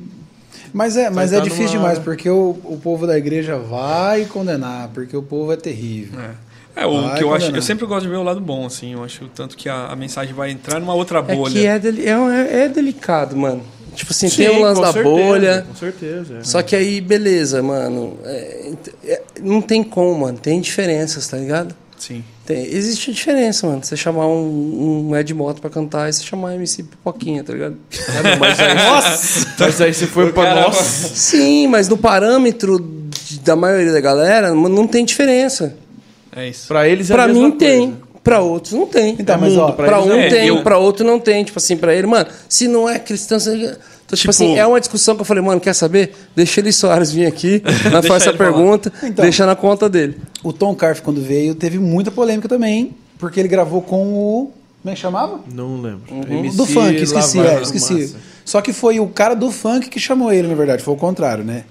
Mas é, mas Vai é tá difícil numa- demais, porque o, o povo da igreja vai condenar, porque o povo é terrível. É, o Vai que eu acho, condenar. eu sempre gosto de ver o lado bom, assim. Eu acho tanto que a, a mensagem vai entrar numa outra É bolha. que é, deli- é, é- é delicado, mano. Tipo assim, tem Sim, o lance da certeza, bolha. Com certeza. é. Só que aí, beleza, mano. É, é, não tem como, mano. Tem diferenças, tá ligado? Sim. Tem, existe a diferença, mano. Você chamar um, um Ed Moto pra cantar e você chamar MC Pipoquinha, tá ligado? Mas aí, Mas aí você foi pra nossa. Sim, mas no parâmetro de- da maioria da galera, não tem diferença. É isso. Pra eles é a Pra mesma mim coisa. tem, pra outros não tem. Então, É mas mundo, ó, pra Pra um é- tem, eu- pra outro não tem. Tipo assim, pra ele, mano, se não é cristão, você... Então, tipo, Tipo- assim, é uma discussão que eu falei, mano, quer saber? Deixa ele Soares vir aqui, *laughs* nós faz essa pergunta, Então. deixa na conta dele. O Tom Carf, quando veio, teve muita polêmica também, porque ele gravou com o. Como é que chamava? Não lembro. MC do funk, esqueci, é, esqueci. Fumaça. Só que foi o cara do funk que chamou ele, na verdade, foi o contrário, né?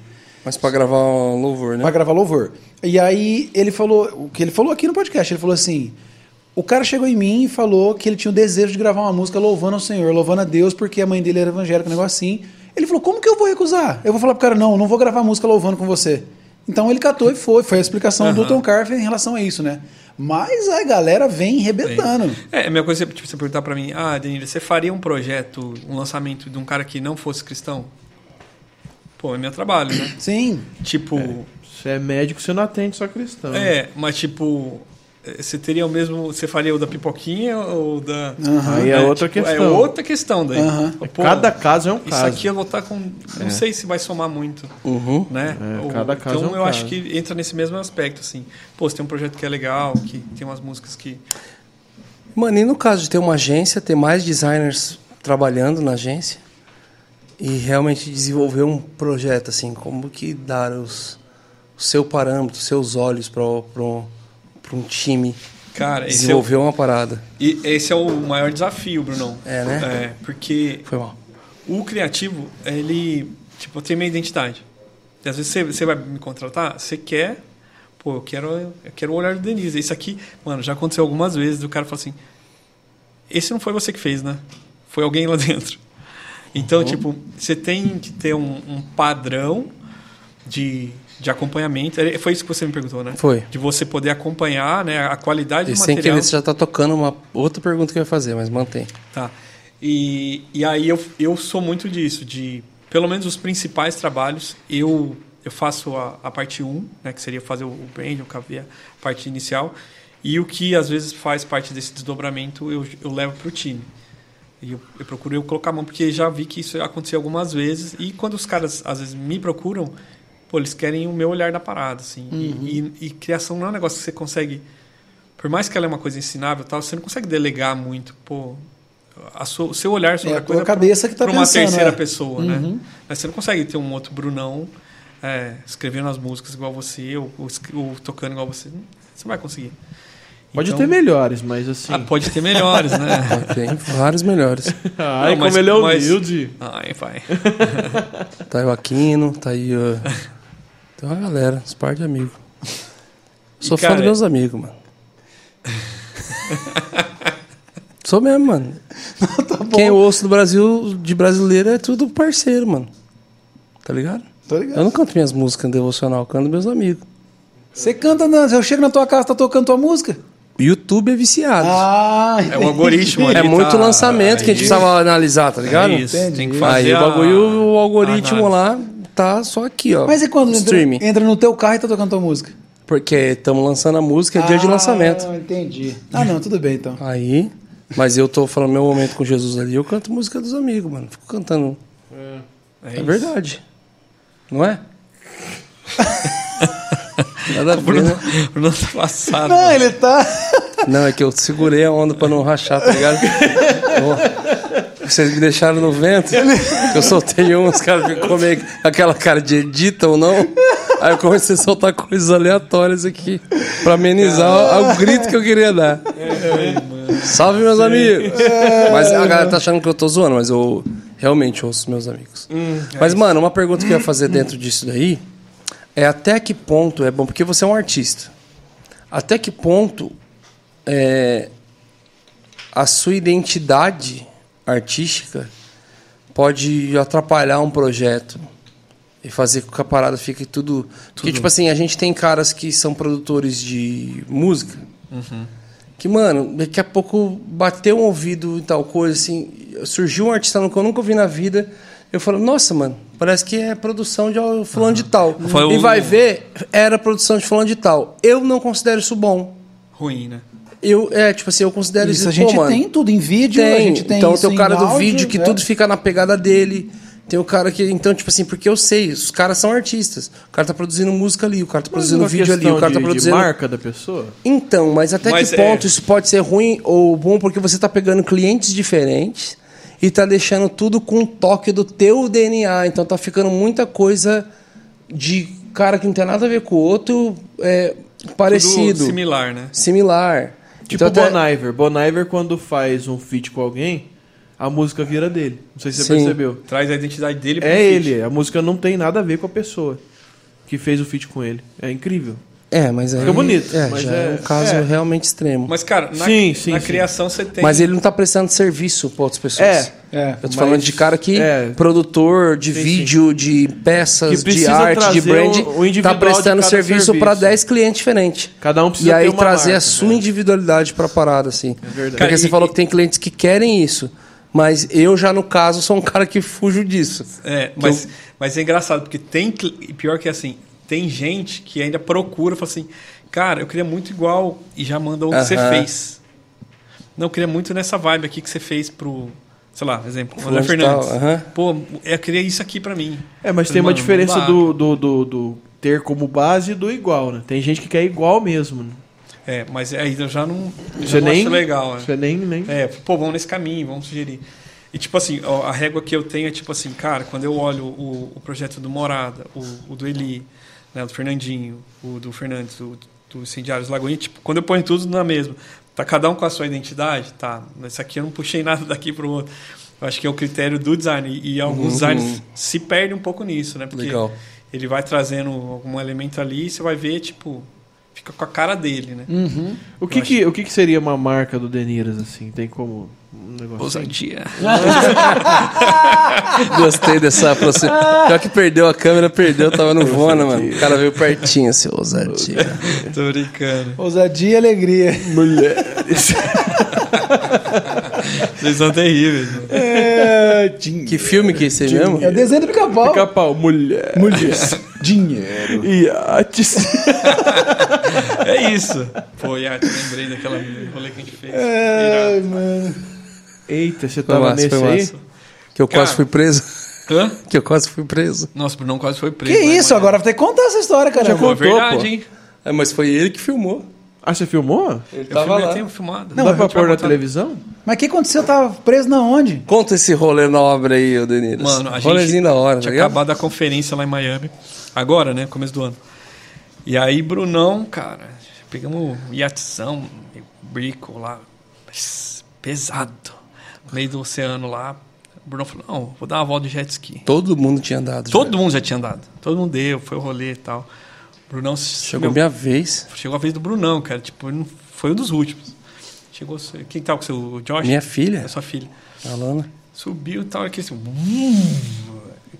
Mas pra gravar louvor, né? Pra gravar louvor. E aí ele falou, o que ele falou aqui no podcast, ele falou assim: O cara chegou em mim e falou que ele tinha o desejo de gravar uma música louvando ao Senhor, louvando a Deus, porque a mãe dele era evangélica, um negócio assim. Ele falou: Como que eu vou recusar? Eu vou falar pro cara: Não, não vou gravar música louvando com você. Então ele catou e foi. Foi a explicação do Aham. Tom Carver em relação a isso, né? Mas a galera vem rebentando. É, a minha coisa é tipo, você perguntar pra mim, ah, Danilo, você faria um projeto, um lançamento de um cara que não fosse cristão? Pô, é meu trabalho, né? Sim. tipo, Você é médico, você não atende só cristão. é, mas tipo, você teria o mesmo, você faria o da pipoquinha ou da... Aham. Aí é né? outra Tipo, questão. É outra questão daí. Aham. Pô, Cada caso é um Isso caso. aqui eu vou estar com. Não sei se vai somar muito, Uhum. né? É, Ou- cada caso então é um eu acho caso. que entra nesse mesmo aspecto, assim. Pô, você tem um projeto que é legal, que tem umas músicas que. Mano, e no caso de ter uma agência, ter mais designers trabalhando na agência e realmente desenvolver um projeto, assim, como que dar os, o seu parâmetro, os seus olhos para um time Cara, esse é, o, desenvolver uma parada. e esse é o maior desafio, Brunão. É, né? É, porque Foi mal. o criativo, ele. Tipo, tem minha identidade. E às vezes você, você vai me contratar, você quer. Pô, eu quero, eu quero o olhar do Denise. Isso aqui, mano, já aconteceu algumas vezes. O cara fala assim: Esse não foi você que fez, né? Foi alguém lá *laughs* dentro. Então, tipo, você tem que ter um, um padrão de, de acompanhamento. É, Foi isso que você me perguntou, né? Foi. De você poder acompanhar né, a qualidade E do sem material. querer, você já tá tocando uma outra pergunta que eu ia fazer, mas mantém. Tá. E, e aí eu, eu sou muito disso, de pelo menos os principais trabalhos, eu, eu faço a, a parte 1, né, que seria fazer o o brand, o KV, a parte inicial, e o que às vezes faz parte desse desdobramento eu, eu levo para o time. E eu, eu procuro eu colocar a mão, porque já vi que isso aconteceu algumas vezes, e quando os caras às vezes me procuram, pô, eles querem o meu olhar da parada, assim. E, e, e criação não é um negócio que você consegue por mais que ela é uma coisa ensinável e tal, você não consegue delegar muito, pô, a sua- o seu olhar sobre É a a coisa cabeça que tá para uma pensando, terceira é. pessoa, né? Mas você não consegue ter um outro Brunão é, escrevendo as músicas igual você ou, ou ou tocando igual você. Você não vai conseguir. Pode Então- ter melhores, mas assim. Ah, pode ter melhores, né? *laughs* Tem vários melhores. *laughs* Ai, Não, mas- como ele é mas- humilde. Ai, vai. *laughs* Tá aí o Aquino, tá aí o... Tem uma galera, uns par de amigos. *laughs* Sou E, fã cara, dos meus amigos, mano. *laughs* Sou mesmo, mano. Quem eu ouço do Brasil, de brasileiro, é tudo parceiro, mano. Tá ligado? Tô ligado. Eu não canto minhas músicas no devocional, eu canto meus amigos. Você canta, na- eu chego na tua casa, tá tocando tua música? YouTube é viciado. Ah, É o algoritmo é ali muito tá- lançamento que a gente aí- precisava analisar, tá ligado? É isso, Entendi. tem que fazer Aí o a- bagulho, o algoritmo lá tá só aqui, ó. Mas e quando entra, Streaming. entra no teu carro e tá tocando tua música? Porque estamos lançando a música, é dia de Ah, lançamento. entendi. Ah, não, tudo bem então. Aí, mas eu tô falando meu momento com Jesus ali, eu canto música dos amigos, mano. Fico cantando. É, isso. verdade. Não é? *laughs* Nada a ver, Bruno, né? Bruno tá passado. Não, ele tá. Não, é que eu segurei a onda pra não rachar, tá ligado? *laughs* Vocês me deixaram no vento. Eu soltei um, os caras ficam meio com aquela cara de edita ou não. Aí eu comecei a soltar coisas aleatórias aqui pra amenizar o, o grito que eu queria dar. Salve, meus amigos! Mas a galera tá achando que eu tô zoando, mas eu realmente ouço meus amigos. mas, mano, uma pergunta que eu ia fazer dentro disso daí é até que ponto é bom, porque você é um artista. Até que ponto é, a sua identidade artística pode atrapalhar um projeto e fazer com que a parada fique tudo. Porque, tipo assim, a gente tem caras que são produtores de música que, mano, daqui a pouco bateu um ouvido e tal coisa, assim. Surgiu um artista que eu nunca ouvi na vida. Eu falo, nossa, mano, parece que é produção de fulano de tal. Foi E o- vai ver, era produção de fulano de tal. Eu não considero isso bom. Ruim, né? Eu, é, tipo assim, eu considero isso, Isso a gente pô, mano, tem tudo em vídeo, a gente tem então isso tem o cara do áudio, vídeo que né? tudo fica na pegada dele. Tem o cara que. Então, tipo assim, porque eu sei, os caras são artistas. O cara tá produzindo música ali, o cara tá produzindo vídeo ali, o cara tá de- de produzindo. marca da pessoa? Então, mas até Mas que é- ponto isso pode ser ruim ou bom, porque você tá pegando clientes diferentes e tá deixando tudo com um toque do teu DNA. Então tá ficando muita coisa de cara que não tem nada a ver com o outro é, parecido, Tudo similar, né? similar. Tipo Então, até- Bon Iver. Bon Iver, quando faz um feat com alguém, a música vira dele. Não sei se você Sim. percebeu. Traz a identidade dele pro É feat. ele. A música não tem nada a ver com a pessoa que fez o feat com ele. É incrível. É, mas aí. Fica bonito, É, mas já é- é, um caso é. realmente extremo. Mas, cara, na, Sim, sim, na sim. criação você tem. Mas ele não tá prestando serviço pra outras pessoas. É. É. Eu tô falando de cara que é. produtor de Sim, vídeo, de Que peças, de arte, de brand, o- o individual tá de prestando serviço para serviço. 10 clientes diferentes. Cada um precisa E aí ter uma trazer marca, a sua né? individualidade pra parada, assim. É verdade. Porque Cara, você e- falou que tem clientes que querem isso. Mas eu já, no caso, sou um *laughs* cara que fujo disso. É, mas, mas é engraçado, porque tem. E pior que assim, tem gente que ainda procura, fala assim, cara, eu queria muito igual e já manda o que você Aham. fez. Não, eu queria muito nessa vibe aqui que você fez pro. Sei lá, exemplo, André Fernandes. tal, aham. Pô, eu queria isso aqui pra mim. É, mas Falei, tem uma diferença do, do, do, do ter como base e do igual, né? Tem gente que quer igual mesmo. Né? É, mas aí eu já não, eu Você já não nem- acho legal. né? Você nem, nem... É, pô, vamos nesse caminho, vamos sugerir. E tipo assim, ó, a régua que eu tenho é tipo assim, cara, quando eu olho o, o projeto do Morada, o, o do Eli, né, do Fernandinho, o do Fernandes, o do Incendiários Lagoinha, tipo, quando eu ponho tudo na mesma, tá cada um com a sua identidade, tá, esse aqui eu não puxei *laughs* nada daqui pro outro. Eu acho que é o critério do design e, e alguns Uhum. designers se perdem um pouco nisso, né? Porque Legal. ele vai trazendo algum elemento ali e você vai ver, tipo, fica com a cara dele, né? O, que que, o que que seria uma marca do Deniras, assim? Tem como um negócio assim? Ousadia. *laughs* Gostei dessa aproximação. Pior que perdeu a câmera, perdeu, tava no Vona, mano. O cara veio pertinho, seu ousadia. Tô brincando. Ousadia e alegria. Mulheres. *laughs* *laughs* Vocês são terríveis. mano. É, din- Que filme que é esse aí mesmo? É o desenho do pica-pau. Pica-pau, mulher. Mulher. Dinheiro. Iates. *laughs* É isso. Pô, Yacht, lembrei daquela rolê que a gente fez. Ai, Irado. mano. Eita, você Foi tava massa, nesse foi aí? massa. Que eu Cara. quase fui preso. Hã? Que eu quase fui preso. Nossa, o Brunão quase foi Que preso. né, isso? mano? Agora vai ter que contar essa história, cara. Pô, é contou, verdade, pô. hein? É, mas foi ele que filmou. Ah, você filmou? Ele Eu, tava filmei, lá. eu tenho filmado. Não, Não, dá pra pôr na botar- televisão? Mas o que aconteceu? Tava preso na onde? Conta esse rolê nobre aí, ô Denilson. Mano, a gente da hora, tá tinha ligado? acabado a conferência lá em Miami. Agora, né? Começo do ano. E aí, Brunão, cara, pegamos iatzão, brico lá, pesado, no meio do oceano lá. O Brunão falou, não, vou dar uma volta de jet ski. Todo mundo tinha andado. Todo já. mundo já tinha andado. Todo mundo deu, foi o rolê e tal. Brunão... Chegou meu, minha vez. Chegou a vez do Brunão, cara. Tipo, foi um dos últimos. Chegou... Quem tava com você? O Josh? Minha filha, É sua filha. a Lana. Subiu e tal, aqui assim...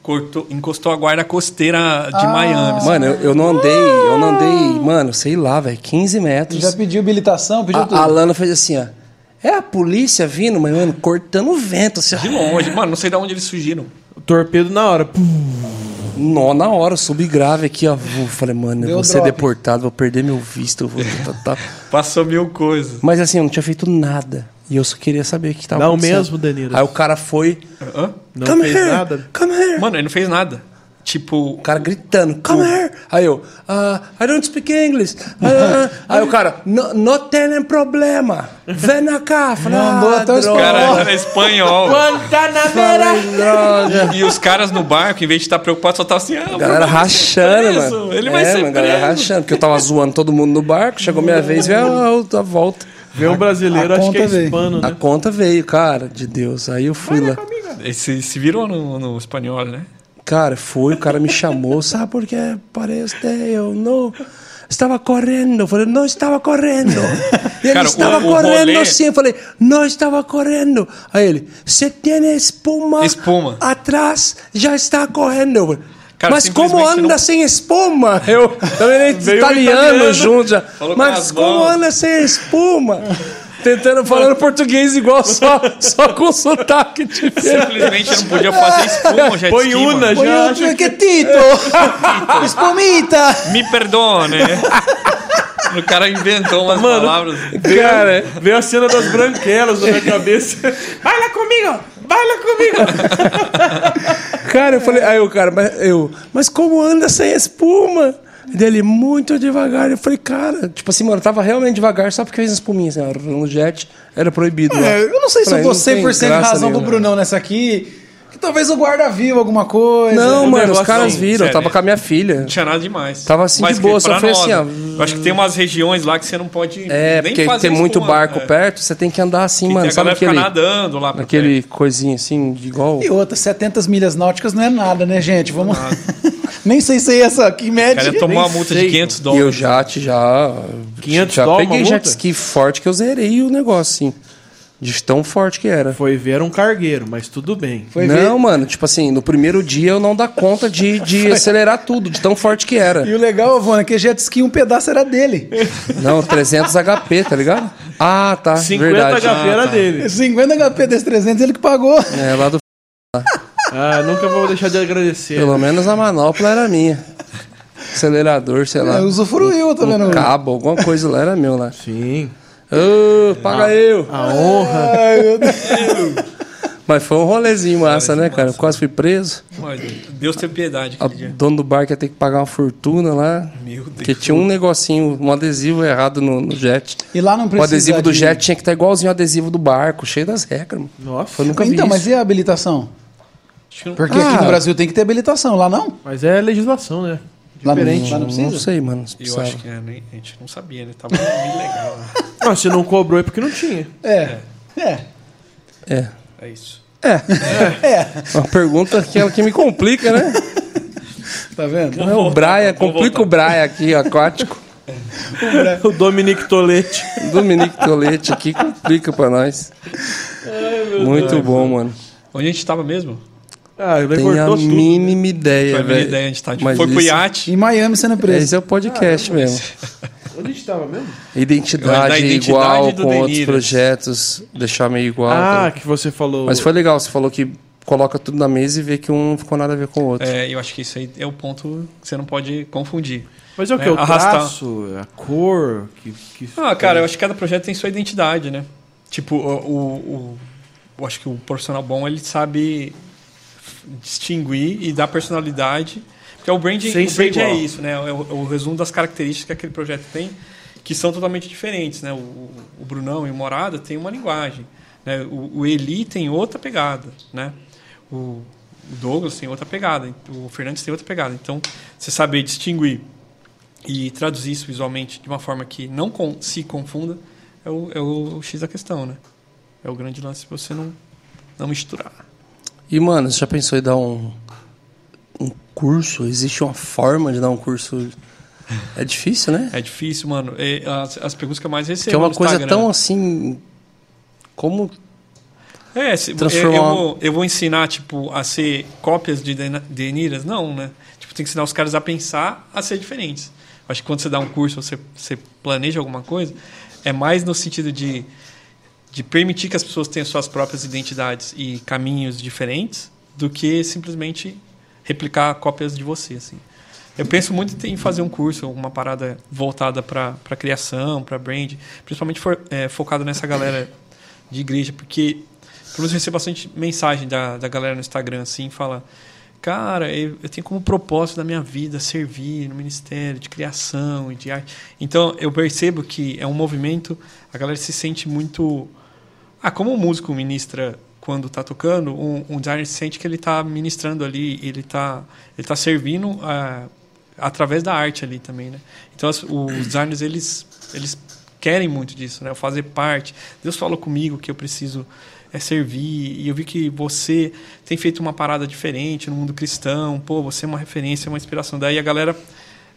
Cortou, encostou a guarda costeira de Ah. Miami. Mano, eu, eu não andei, eu não andei, mano, sei lá, velho, 15 metros. Já pediu habilitação, pediu tudo. A, a Lana fez assim, ó. É a polícia vindo, mas, mano, cortando o vento. Assim, De longe. Mano, não sei de onde eles surgiram. Torpedo na hora. Pum. Nó na hora, eu subi grave aqui, ó. Vou- Falei, mano, eu Deu vou ser drop. deportado, vou perder meu visto. eu Vou, *laughs* tá, tá. Passou mil coisas. Mas assim, eu não tinha feito nada. E eu só queria saber o que tava Não acontecendo. mesmo, Danilo. Aí o cara foi. Hã? Não come fez here, nada. Come here. Mano, ele não fez nada. Tipo, O cara gritando, come here. Aí eu, ah, I don't speak English. Ah, aí o cara, no, não tem problema. Vem cá. Falei, Mandou ah, até o o droga. cara era espanhol. Droga. E os caras no barco, em vez de estar preocupados, só estavam assim, ah, A galera vai rachando, preso, mano. Ele vai é, ser mano, a galera rachando. Porque eu tava zoando todo mundo no barco, chegou minha vez, veio a, a volta. Vê um brasileiro, a acho que é conta veio. hispano, A né? conta veio, cara, de Deus. Aí eu fui lá. Esse se virou no, no espanhol, né? Cara, foi, o cara me chamou, sabe por quê? Parece eu não estava correndo. Eu falei, não estava correndo. E ele Cara, o- estava o correndo rolê- sim. Eu falei, não estava correndo. Aí ele, você tem espuma, Espuma. atrás, já está correndo. Eu falei, Cara, Mas como anda não- sem espuma? Eu também *laughs* italiano, italiano. junto já. Mas as como anda sem espuma? Tentando falando português igual, só, só com sotaque diferente. Simplesmente não podia fazer espuma jet Põe una, já. Põe outro que Tito! Espumita! Me perdone. o cara inventou umas Mano, palavras. Cara, Veio a cena das branquelas na minha cabeça. Vai lá comigo! Vai lá comigo! Cara, eu falei, aí o cara, mas eu, mas como anda sem espuma? Dele, muito devagar. Eu falei, cara, tipo assim, mano, tava realmente devagar só porque fez espuminha, assim, ó, no jet era proibido. É, eu não sei se eu vou tem 100% graça razão do nenhuma. Brunão nessa aqui. Que talvez o guarda viu alguma coisa. Não, um mano, os caras assim, viram, eu sério. tava com a minha filha. Não tinha nada demais. Tava assim Mas de boa, só foi assim, ó. Eu acho que tem umas regiões lá que você não pode É, nem porque fazer tem muito espuma. barco É. perto, você tem que andar assim, E mano. tem a Sabe aquele, nadando lá pra aquele coisinho assim, de igual. E outra, 70 milhas náuticas não é nada, né, gente? Vamos. *laughs* Nem sei se é essa que mede. cara tomar uma multa sei, de 500 E eu dólares. já, já, 500 já dólares peguei jet ski forte que eu zerei o negócio, assim. De tão forte que era. Foi ver um cargueiro, mas tudo bem. Foi não, ver. mano, tipo assim, no primeiro dia eu não dá conta de, de *laughs* acelerar tudo, de tão forte que era. E o legal, Avona, é que jet ski um pedaço era dele. Não, 300 HP, tá ligado? Ah, tá, 50 verdade. HP era Ah, tá. dele. 50 HP desse 300 ele que pagou. É, lá do... *laughs* Ah, nunca vou deixar de agradecer. Pelo menos a manopla era minha. Acelerador, sei lá. É, usufruiu, tá vendo? Um cabo, alguma coisa lá era meu lá. Sim. Ô, paga eu. A honra. Ai, meu Deus. Mas foi um rolezinho massa, né, cara? Quase fui preso. Mas Deus teve piedade O dono do bar que ia ter que pagar uma fortuna lá. Meu Deus. Porque tinha um negocinho, um adesivo errado no, no jet. E lá não O precisa. adesivo do de- jet tinha que estar igualzinho ao adesivo do barco, cheio das regras, mano. Nossa. Eu nunca vi Então, isso. mas e a habilitação? Porque Ah. aqui no Brasil tem que ter habilitação, lá não? Mas é legislação, né? Lá não- Diferente. lá não Não precisa? sei, mano. se Eu acho que é, nem- a gente não sabia, né? Tava bem legal. Né? *laughs* Ah, se não cobrou é porque não tinha. É. É. É. É isso. É. Uma pergunta que, é que me complica, né? Tá vendo? Não é o Braia, complica o Braia aqui, aquático. O Dominique Tolete. Dominique Tolete aqui complica pra nós. Muito bom, mano. Onde a gente tava mesmo? Ah, ele Tem a tudo. mínima ideia, Foi a velho. ideia, a gente tá de... Mas Foi pro iate. Em Miami sendo preso. Esse é o podcast mesmo. *laughs* Onde a gente tava mesmo? Identidade, Da identidade igual do com outros projetos, deixar meio igual. Ah, tá? que você falou. Mas foi legal, você falou que coloca tudo na mesa e vê que um não ficou nada a ver com o outro. É, eu acho que isso aí é o ponto que você não pode confundir. Mas é o que? É, o arrastar. traço, a cor. Que, que... Ah, cara, eu acho que cada projeto tem sua identidade, né? Tipo, o, o, o- eu acho que o profissional bom, ele sabe distinguir e dar personalidade. Porque o branding, Sem o branding é isso, né? É o, o resumo das características que aquele projeto tem, que são totalmente diferentes, né? O, o Brunão e o Morada tem uma linguagem, né? O, o Eli tem outra pegada, né? O, Douglas tem outra pegada, o Fernandes tem outra pegada. Então, você saber distinguir e traduzir isso visualmente de uma forma que não con- se confunda é o, é o X da questão, né? É o grande lance pra você não, não misturar. E, mano, você já pensou em dar um, um curso? Existe uma forma de dar um curso? É difícil, né? É difícil, mano. É, as, as perguntas que eu mais recebo Que é uma coisa Instagram. tão assim. Como. É, se, eu, eu, transformar- vou, eu vou ensinar, tipo, a ser cópias de Deniras? Não, né? Tipo, tem que ensinar os caras a pensar, a ser diferentes. Acho que quando você dá um curso, você, você planeja alguma coisa, é mais no sentido de, de permitir que as pessoas tenham suas próprias identidades e caminhos diferentes do que simplesmente replicar cópias de você, assim. Eu penso muito em fazer um curso, uma parada voltada para criação, para brand, principalmente for, é, focado nessa galera de igreja, porque pelo menos eu recebo bastante mensagem da, da galera no Instagram, assim, fala, cara, eu, eu tenho como propósito da minha vida servir no ministério de criação e de arte. Então, eu percebo que é um movimento, a galera se sente muito... Ah, como um músico ministra quando está tocando, um, um designer sente que ele está ministrando ali, ele está ele tá servindo ah, através da arte ali também, né? Então, as- os designers, eles, eles querem muito disso, né? Fazer parte. Deus falou comigo que eu preciso é servir e eu vi que você tem feito uma parada diferente no mundo cristão. Pô, você é uma referência, uma inspiração. Daí a galera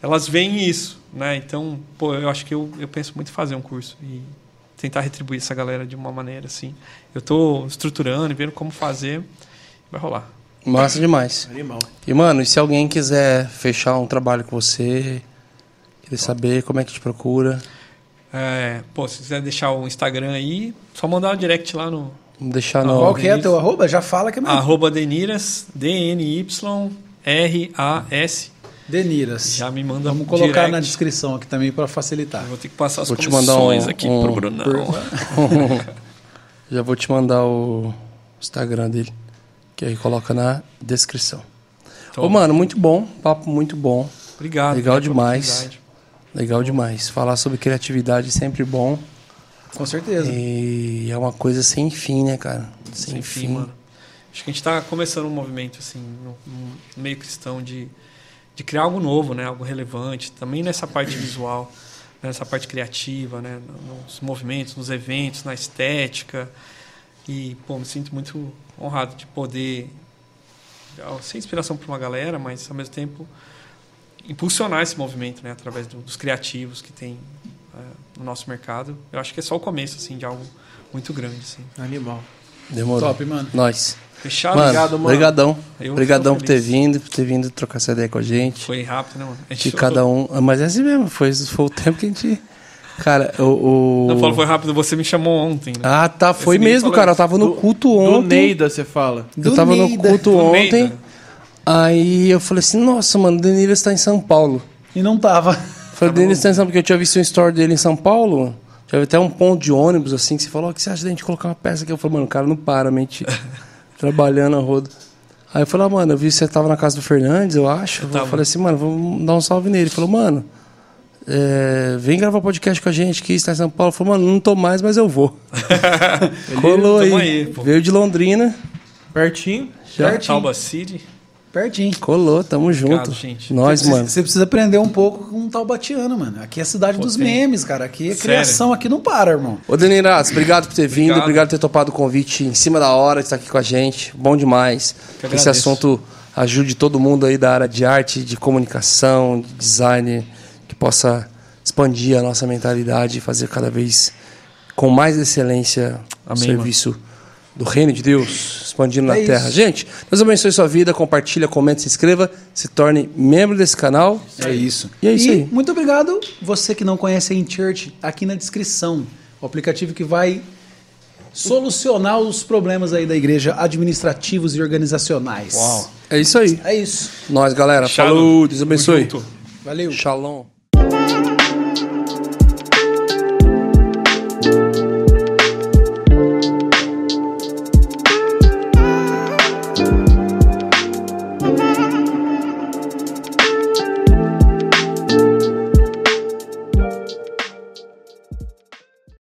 elas veem isso, né? Então, pô, eu acho que eu, eu penso muito em fazer um curso e tentar retribuir essa galera de uma maneira assim. Eu estou estruturando e vendo como fazer, vai rolar. Massa demais. Animal. E, mano, e se alguém quiser fechar um trabalho com você, querer saber como é que te procura, É, pô, se quiser deixar o Instagram aí, só mandar um direct lá no vamos deixar no. Qual que é teu arroba? Já fala que é mesmo. arroba Deniras, D-N-Y-R-A-S. Deniras. Já me manda Vamos colocar direct. na descrição aqui também para facilitar. Eu Vou ter que passar as Vou te mandar um- aqui um- pro Brunão. *laughs* Já vou te mandar o Instagram dele, que aí coloca na descrição. Então, Ô, mano, muito bom, papo muito bom, obrigado. legal né, demais. legal demais. Falar sobre criatividade é sempre bom Com certeza. e é uma coisa sem fim, né, cara? Sem, Sem fim, mano. Acho que a gente está começando um movimento assim no, no meio cristão de, de criar algo novo, né? Algo relevante. Também nessa parte visual, nessa parte criativa, né? Nos movimentos, nos eventos, na estética. E pô, me sinto muito honrado de poder ser inspiração para uma galera, mas ao mesmo tempo impulsionar esse movimento, né, através do- dos criativos que tem é, no nosso mercado. Eu acho que é só o começo assim de algo muito grande, assim. Animal. Demorou. Top, mano. Nós. Fechado? Mano, obrigado, mano. Obrigadão. Obrigadão por ter vindo, por ter vindo trocar essa ideia com a gente. Foi rápido, né, mano? A Que gente- *laughs* cada um. Mas é assim mesmo, foi, foi o tempo que a gente. Cara, o. o... Não, Paulo, foi rápido. Você me chamou ontem, né? Ah, tá, foi Esse mesmo, cara. Eu tava no Do- culto Do ontem. Neida, você fala. Eu Do tava no culto Do ontem. Neida. Aí eu falei assim, nossa, mano, o Denilson está em São Paulo. E não tava. Falei, o Denilson está em São Paulo, porque eu tinha visto um story dele em São Paulo. Tinha até um ponto de ônibus, assim, que você falou, o que você acha da gente colocar uma peça aqui? Eu falei, mano, o cara não para, mente. *laughs* trabalhando a roda. Aí eu falei, ah, mano, eu vi que você tava na casa do Fernandes, eu acho. Eu tava. falei assim, mano, vamos dar um salve nele. Ele falou, mano, é, vem gravar podcast com a gente aqui, está em São Paulo. Eu falei, mano, não tô mais, mas eu vou. *laughs* Colou aí. aí, pô. Veio de Londrina. Pertinho. Já. Pertinho. Talba City. Pertinho. Colou, tamo junto. Obrigado, gente. Nós, Você- mano. Você precisa aprender um pouco com o Taubatiano, mano. Aqui é a cidade Pô, dos tem. memes, cara. Aqui a Sério? criação aqui não para, irmão. Ô, Deniratos, obrigado por ter vindo, Obrigado. obrigado por ter topado o convite em cima da hora de estar aqui com a gente. Bom demais. Que esse agradeço. assunto ajude todo mundo aí da área de arte, de comunicação, de design, que possa expandir a nossa mentalidade e fazer cada vez com mais excelência o serviço do reino de Deus, expandindo na É terra. isso. Gente, Deus abençoe sua vida, compartilha, comenta, se inscreva, se torne membro desse canal. É isso. E é isso aí. muito obrigado, você que não conhece a InChurch, aqui na descrição. O aplicativo que vai solucionar os problemas aí da igreja administrativos e organizacionais. Uau. É isso aí. É isso. Nós, galera. Fechado. Falou, Deus abençoe. Valeu. Shalom.